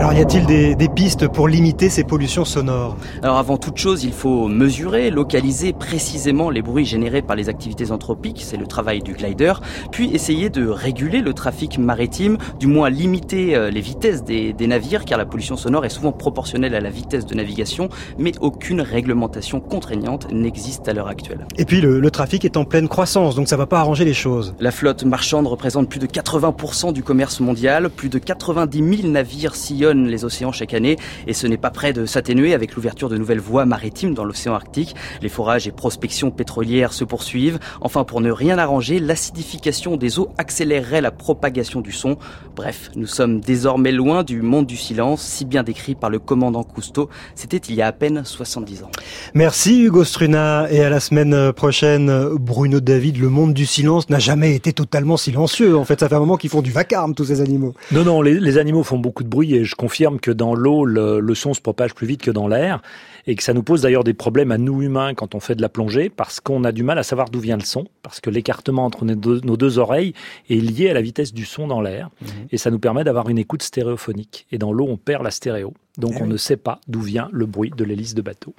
Alors y a-t-il des, des, pistes pour limiter ces pollutions sonores Alors avant toute chose, il faut mesurer, localiser précisément les bruits générés par les activités anthropiques, c'est le travail du glider, puis essayer de réguler le trafic maritime, du moins limiter euh, les vitesses des, des navires, car la pollution sonore est souvent proportionnelle à la vitesse de navigation, mais aucune réglementation contraignante n'existe à l'heure actuelle. Et puis le, le trafic est en pleine croissance, donc ça va pas arranger les choses. La flotte marchande représente plus de 80% du commerce mondial, plus de 90 000 navires sillonnent les océans chaque année et ce n'est pas prêt de s'atténuer avec l'ouverture de nouvelles voies maritimes dans l'océan Arctique. Les forages et prospections pétrolières se poursuivent. Enfin, pour ne rien arranger, l'acidification des eaux accélérerait la propagation du son. Bref, nous sommes désormais loin du monde du silence, si bien décrit par le commandant Cousteau. C'était il y a à peine 70 ans. Merci Hugo Struna et à la semaine prochaine. Bruno David, le monde du silence n'a jamais été totalement silencieux. En fait, ça fait un moment qu'ils font du vacarme, tous ces animaux. Non, non, les, les animaux font beaucoup de bruit et je confirme que dans l'eau, le, le, son se propage plus vite que dans l'air et que ça nous pose d'ailleurs des problèmes à nous humains quand on fait de la plongée parce qu'on a du mal à savoir d'où vient le son, parce que l'écartement entre nos deux, nos deux, oreilles est lié à la vitesse du son dans l'air mmh. et ça nous permet d'avoir une écoute stéréophonique. Et dans l'eau, on perd la stéréo. Donc Eh on ne sait pas d'où vient le bruit de l'hélice de bateau.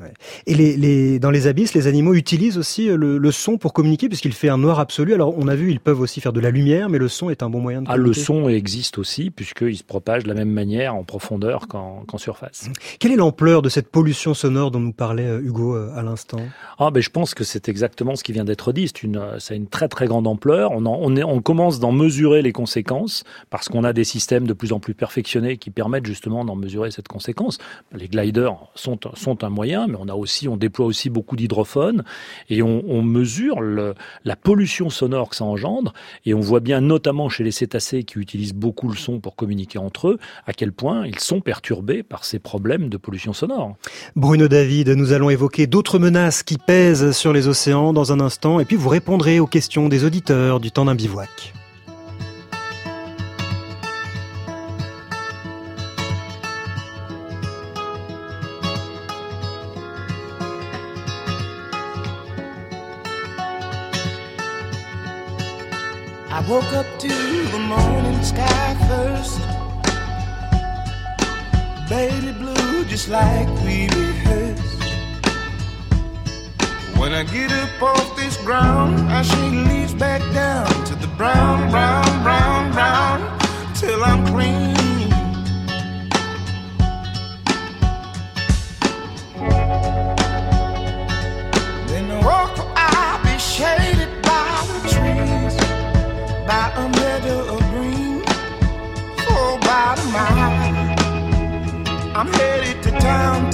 Et les, les, dans les abysses, les animaux utilisent aussi le, le son pour communiquer puisqu'il fait un noir absolu. Alors on a vu, ils peuvent aussi faire de la lumière, mais le son est un bon moyen de Ah, le communiquer. son existe aussi puisqu'il se propage de la même manière en profondeur qu'en qu'en surface. Quelle est l'ampleur de cette pollution sonore dont nous parlait euh, Hugo euh, à l'instant Ah, ben je pense que c'est exactement ce qui vient d'être dit. C'est une, euh, ça a une très très grande ampleur. On, en, on, est, on commence d'en mesurer les conséquences parce qu'on a des systèmes de plus en plus perfectionnés qui permettent justement d'en mesurer cette conséquence. Les gliders sont, sont un moyen, mais on a aussi, on déploie aussi beaucoup d'hydrophones et on, on mesure le, la pollution sonore que ça engendre et on voit bien notamment chez les cétacés qui utilisent beaucoup le son pour communiquer entre eux à quel point ils sont perturbés par ces problèmes de pollution sonore. Bruno David, nous allons évoquer d'autres menaces qui pèsent sur les océans dans un instant et puis vous répondrez aux questions des auditeurs du temps d'un bivouac. When I get up off this ground, I shake leaves back down to the brown, brown, brown, brown, till I'm clean. Then I'll be shaded by the trees by a meadow of green mile. I'm headed to town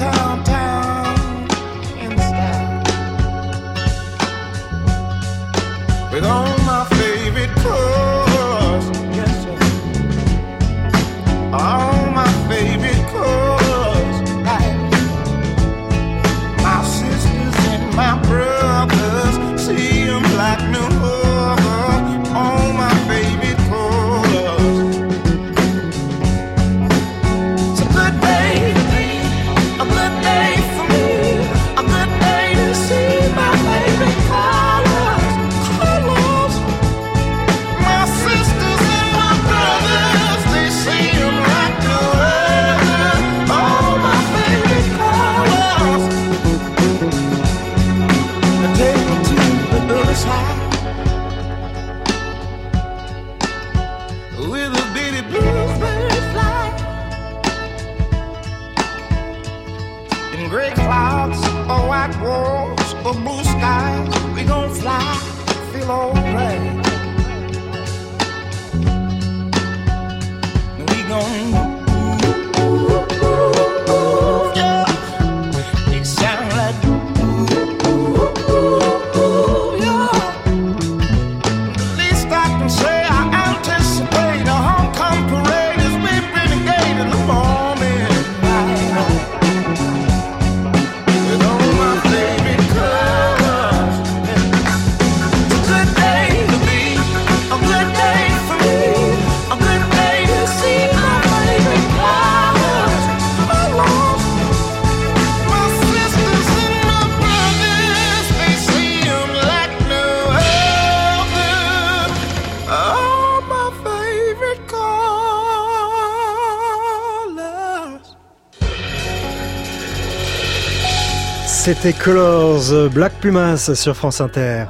C'était Colors, Black Pumas sur France Inter.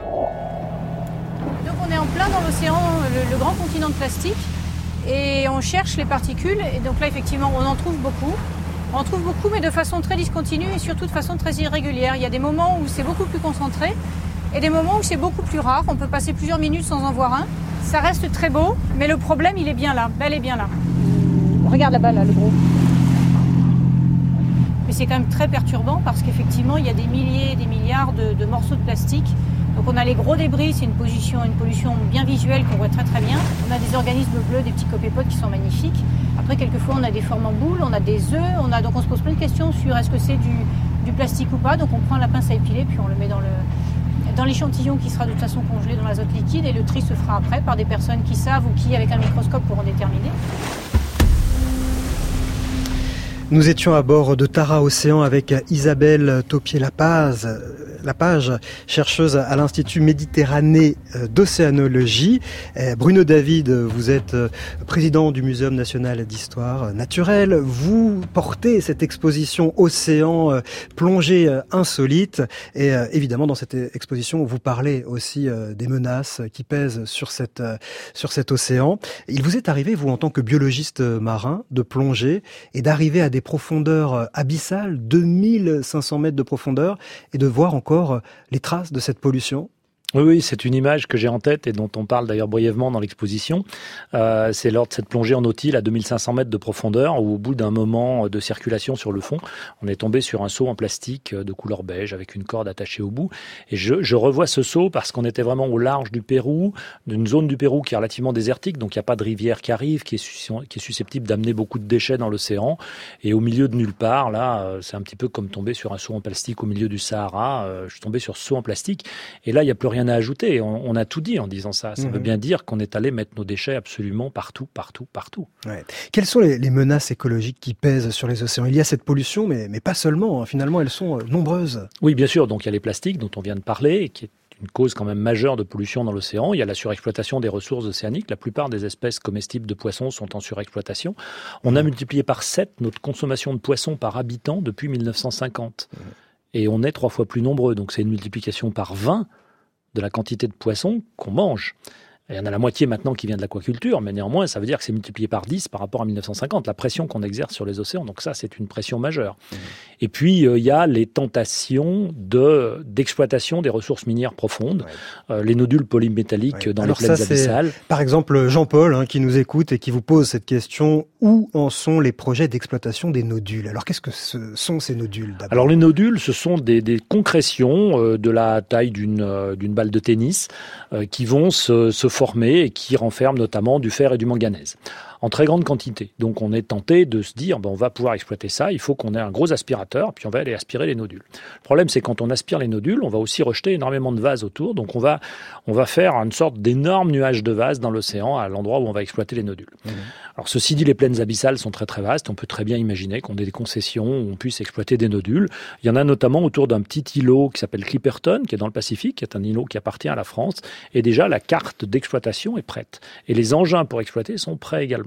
Donc on est en plein dans l'océan, le, le grand continent de plastique, et on cherche les particules. Et donc là, effectivement, on en trouve beaucoup. On en trouve beaucoup, mais de façon très discontinue et surtout de façon très irrégulière. Il y a des moments où c'est beaucoup plus concentré et des moments où c'est beaucoup plus rare. On peut passer plusieurs minutes sans en voir un. Ça reste très beau, mais le problème, il est bien là, bel et bien là. Regarde là-bas, là, le gros. C'est quand même très perturbant parce qu'effectivement, il y a des milliers et des milliards de, morceaux de plastique. Donc on a les gros débris, c'est une, une pollution bien visuelle qu'on voit très très bien. On a des organismes bleus, des petits copépodes qui sont magnifiques. Après, quelquefois, on a des formes en boule, on a des œufs, on donc on se pose plein de questions sur est-ce que c'est du, du, plastique ou pas. Donc on prend la pince à épiler, puis on le met dans le dans l'échantillon qui sera de toute façon congelé dans l'azote liquide et le tri se fera après par des personnes qui savent ou qui, avec un microscope, pourront déterminer. Nous étions à bord de Tara Océan avec Isabelle Taupier-Lapage, Lapage, chercheuse à l'Institut Méditerranée d'Océanologie. Bruno David, vous êtes président du Muséum national d'histoire naturelle. Vous portez cette exposition Océan plongée insolite. Et évidemment, dans cette exposition, vous parlez aussi des menaces qui pèsent sur, cette, sur cet océan. Il vous est arrivé, vous, en tant que biologiste marin, de plonger et d'arriver à des profondeurs abyssales, 2500 mètres de profondeur, et de voir encore les traces de cette pollution oui, c'est une image que j'ai en tête et dont on parle d'ailleurs brièvement dans l'exposition. Euh, c'est lors de cette plongée en nautile à 2500 mètres de profondeur où au bout d'un moment de circulation sur le fond, on est tombé sur un seau en plastique de couleur beige avec une corde attachée au bout. Et je, revois ce seau parce qu'on était vraiment au large du Pérou, d'une zone du Pérou qui est relativement désertique, donc il n'y a pas de rivière qui arrive, qui est, qui est susceptible d'amener beaucoup de déchets dans l'océan. Et au milieu de nulle part, là, c'est un petit peu comme tomber sur un seau en plastique au milieu du Sahara. Je suis tombé sur ce seau en plastique. Et là, il n'y a plus rien rien à ajouter. On, on, a tout dit en disant ça. Ça mmh. veut bien dire qu'on est allé mettre nos déchets absolument partout, partout, partout. Ouais. Quelles sont les, les, menaces écologiques qui pèsent sur les océans? Il y a cette pollution, mais, mais pas seulement. Hein. Finalement, elles sont nombreuses. Oui, bien sûr. Donc il y a les plastiques dont on vient de parler, qui est une cause quand même majeure de pollution dans l'océan. Il y a la surexploitation des ressources océaniques. La plupart des espèces comestibles de poissons sont en surexploitation. On a multiplié par 7 notre consommation de poissons par habitant depuis 1950. Mmh. Et on est trois fois plus nombreux. Donc c'est une multiplication par 20 de la quantité de poissons qu'on mange. Il y en a la moitié maintenant qui vient de l'aquaculture, mais néanmoins, ça veut dire que c'est multiplié par 10 par rapport à 1950, la pression qu'on exerce sur les océans. Donc ça, c'est une pression majeure. Mmh. Et puis, euh, il y a les tentations de, d'exploitation des ressources minières profondes, ouais. euh, les nodules polymétalliques ouais. dans Alors les plaines ça, abyssales. Par exemple, Jean-Paul, hein, qui nous écoute et qui vous pose cette question, où en sont les projets d'exploitation des nodules? Alors, qu'est-ce que ce sont ces nodules Alors, les nodules, ce sont des, des concrétions euh, de la taille d'une, d'une balle de tennis qui vont se, se formés et qui renferment notamment du fer et du manganèse en très grande quantité. Donc on est tenté de se dire, ben, on va pouvoir exploiter ça, il faut qu'on ait un gros aspirateur, puis on va aller aspirer les nodules. Le problème, c'est quand on aspire les nodules, on va aussi rejeter énormément de vase autour, donc on va, on va faire une sorte d'énorme nuage de vase dans l'océan à l'endroit où on va exploiter les nodules. Mmh. Alors ceci dit, les plaines abyssales sont très très vastes, on peut très bien imaginer qu'on ait des concessions où on puisse exploiter des nodules. Il y en a notamment autour d'un petit îlot qui s'appelle Clipperton, qui est dans le Pacifique, qui est un îlot qui appartient à la France, et déjà la carte d'exploitation est prête. Et les engins pour exploiter sont prêts également.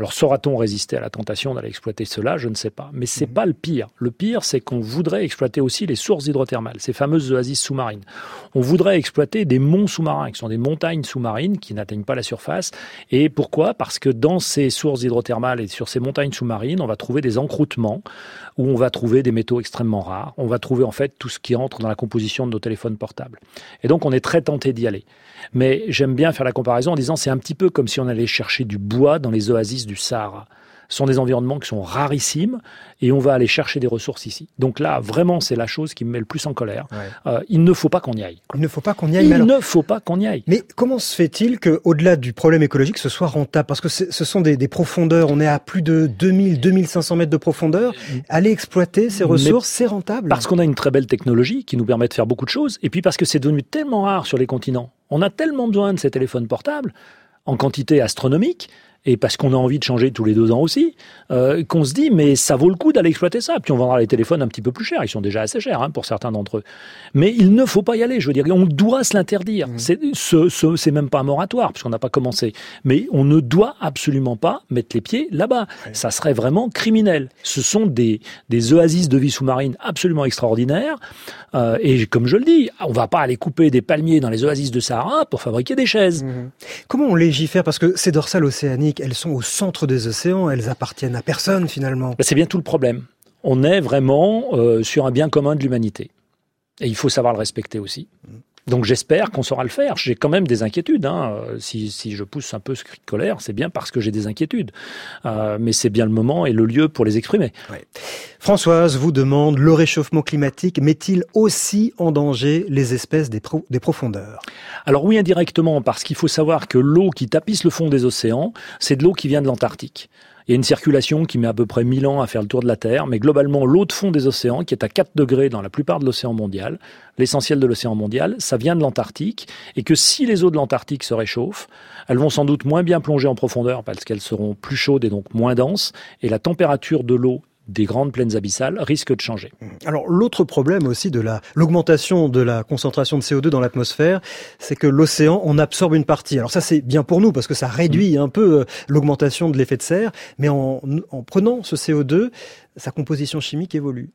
Alors saura-t-on résister à la tentation d'aller exploiter cela? Je ne sais pas. Mais c'est mmh. pas le pire. Le pire, c'est qu'on voudrait exploiter aussi les sources hydrothermales, ces fameuses oasis sous-marines. On voudrait exploiter des monts sous-marins, qui sont des montagnes sous-marines qui n'atteignent pas la surface. Et pourquoi? Parce que dans ces sources hydrothermales et sur ces montagnes sous-marines, on va trouver des encroûtements où on va trouver des métaux extrêmement rares. On va trouver en fait tout ce qui entre dans la composition de nos téléphones portables. Et donc on est très tenté d'y aller. Mais j'aime bien faire la comparaison en disant c'est un petit peu comme si on allait chercher du bois dans les oasis du Sahara. Ce sont des environnements qui sont rarissimes et on va aller chercher des ressources ici. Donc là, vraiment, c'est la chose qui me met le plus en colère. Ouais. Euh, il ne faut pas qu'on y aille. Il ne faut pas qu'on y aille. Il alors... ne faut pas qu'on y aille. Mais comment se fait-il qu'au-delà du problème écologique, ce soit rentable? Parce que ce sont des, des, profondeurs, on est à plus de 2000, 2500 mètres de profondeur. Aller exploiter ces ressources, c'est rentable? Parce qu'on a une très belle technologie qui nous permet de faire beaucoup de choses. Et puis parce que c'est devenu tellement rare sur les continents. On a tellement besoin de ces téléphones portables en quantité astronomique et parce qu'on a envie de changer tous les deux ans aussi, euh, qu'on se dit mais ça vaut le coup d'aller exploiter ça. Puis on vendra les téléphones un petit peu plus chers, ils sont déjà assez chers hein, pour certains d'entre eux. Mais il ne faut pas y aller, je veux dire, on doit se l'interdire. Mmh. C'est ce, ce, même pas un moratoire puisqu'on n'a pas commencé, mais on ne doit absolument pas mettre les pieds là-bas. Ça serait vraiment criminel. Ce sont des, des oasis de vie sous-marine absolument extraordinaires. Euh, et comme je le dis, on va pas aller couper des palmiers dans les oasis de Sahara pour fabriquer des chaises. Mmh. Comment on légifère? Parce que ces dorsales océaniques, elles sont au centre des océans, elles appartiennent à personne finalement. C'est bien tout le problème. On est vraiment euh, sur un bien commun de l'humanité. Et il faut savoir le respecter aussi. Donc j'espère qu'on saura le faire. J'ai quand même des inquiétudes. Hein. Si, je pousse un peu ce cri de colère, c'est bien parce que j'ai des inquiétudes. Euh, mais c'est bien le moment et le lieu pour les exprimer. Françoise vous demande, le réchauffement climatique met-il aussi en danger les espèces des, des profondeurs? Alors oui, indirectement, parce qu'il faut savoir que l'eau qui tapisse le fond des océans, c'est de l'eau qui vient de l'Antarctique. Il y a une circulation qui met à peu près 1000 ans à faire le tour de la Terre, mais globalement, l'eau de fond des océans, qui est à 4 degrés dans la plupart de l'océan mondial, l'essentiel de l'océan mondial, ça vient de l'Antarctique, et que si les eaux de l'Antarctique se réchauffent, elles vont sans doute moins bien plonger en profondeur parce qu'elles seront plus chaudes et donc moins denses, et la température de l'eau des grandes plaines abyssales risque de changer. Alors l'autre problème aussi de la l'augmentation de la concentration de CO2 dans l'atmosphère, c'est que l'océan en absorbe une partie. Alors ça c'est bien pour nous parce que ça réduit mmh. un peu euh, l'augmentation de l'effet de serre, mais en, en prenant ce CO2, sa composition chimique évolue.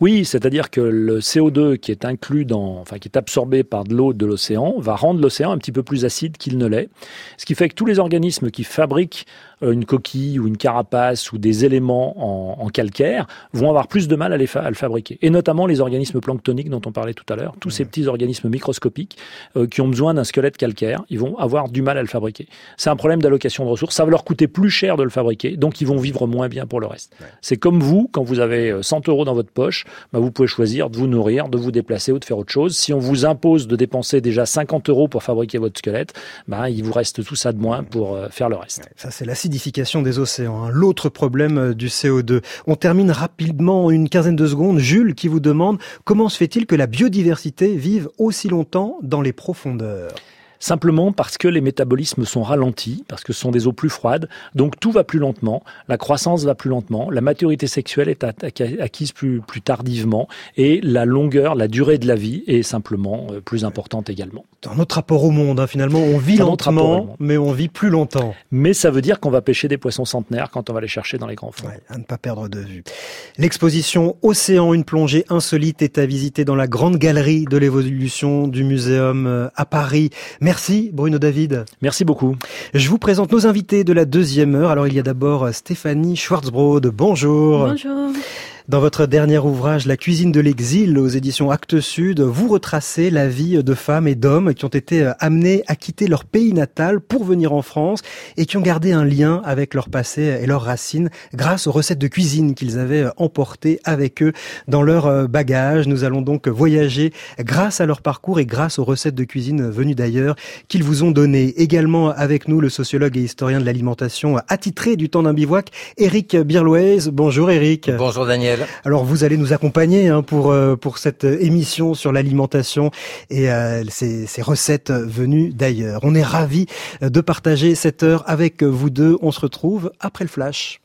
Oui, c'est-à-dire que le CO2 qui est inclus dans, enfin qui est absorbé par de l'eau de l'océan, va rendre l'océan un petit peu plus acide qu'il ne l'est. Ce qui fait que tous les organismes qui fabriquent une coquille ou une carapace ou des éléments en, calcaire vont avoir plus de mal à, les à, le fabriquer. Et notamment les organismes planctoniques dont on parlait tout à l'heure, tous ces petits organismes microscopiques euh, qui ont besoin d'un squelette calcaire, ils vont avoir du mal à le fabriquer. C'est un problème d'allocation de ressources. Ça va leur coûter plus cher de le fabriquer, donc ils vont vivre moins bien pour le reste. C'est comme vous, quand vous avez 100 euh, euros dans votre poche, bah vous pouvez choisir de vous nourrir, de vous déplacer ou de faire autre chose. Si on vous impose de dépenser déjà 50 euros pour fabriquer votre squelette, bah, il vous reste tout ça de moins pour faire le reste. Ça, c'est la l'acidification des océans, hein. l'autre problème euh, du CO2. On termine rapidement une quinzaine de secondes. Jules qui vous demande comment se fait-il que la biodiversité vive aussi longtemps dans les profondeurs? Simplement parce que les métabolismes sont ralentis, parce que ce sont des eaux plus froides, donc tout va plus lentement, la croissance va plus lentement, la maturité sexuelle est acquise plus, plus tardivement, et la longueur, la durée de la vie est simplement euh, plus importante également. Dans notre rapport au monde, hein, finalement, on vit lentement, mais on vit plus longtemps. Mais ça veut dire qu'on va pêcher des poissons centenaires quand on va les chercher dans les grands fonds. à ne pas perdre de vue. L'exposition Océan, une plongée insolite est à visiter dans la grande galerie de l'évolution du muséum euh, à Paris. Merci Bruno David. Merci beaucoup. Je vous présente nos invités de la deuxième heure. Alors il y a d'abord Stéphanie Schwarzbrod. Bonjour. Bonjour. Dans votre dernier ouvrage, La cuisine de l'exil, aux éditions Actes Sud, vous retracez la vie de femmes et d'hommes qui ont été euh, amenés à quitter leur pays natal pour venir en France et qui ont gardé un lien avec leur passé et leurs racines grâce aux recettes de cuisine qu'ils avaient euh, emportées avec eux dans leur euh, bagage. Nous allons donc voyager grâce à leur parcours et grâce aux recettes de cuisine venues d'ailleurs qu'ils vous ont données. Également avec nous, le sociologue et historien de l'alimentation attitré du temps d'un bivouac, Eric Birloise. Bonjour Eric. Bonjour Daniel. Alors vous allez nous accompagner hein, pour euh, pour cette émission sur l'alimentation et euh, ces, ces, recettes venues d'ailleurs. On est ravis de partager cette heure avec vous deux. On se retrouve après le flash.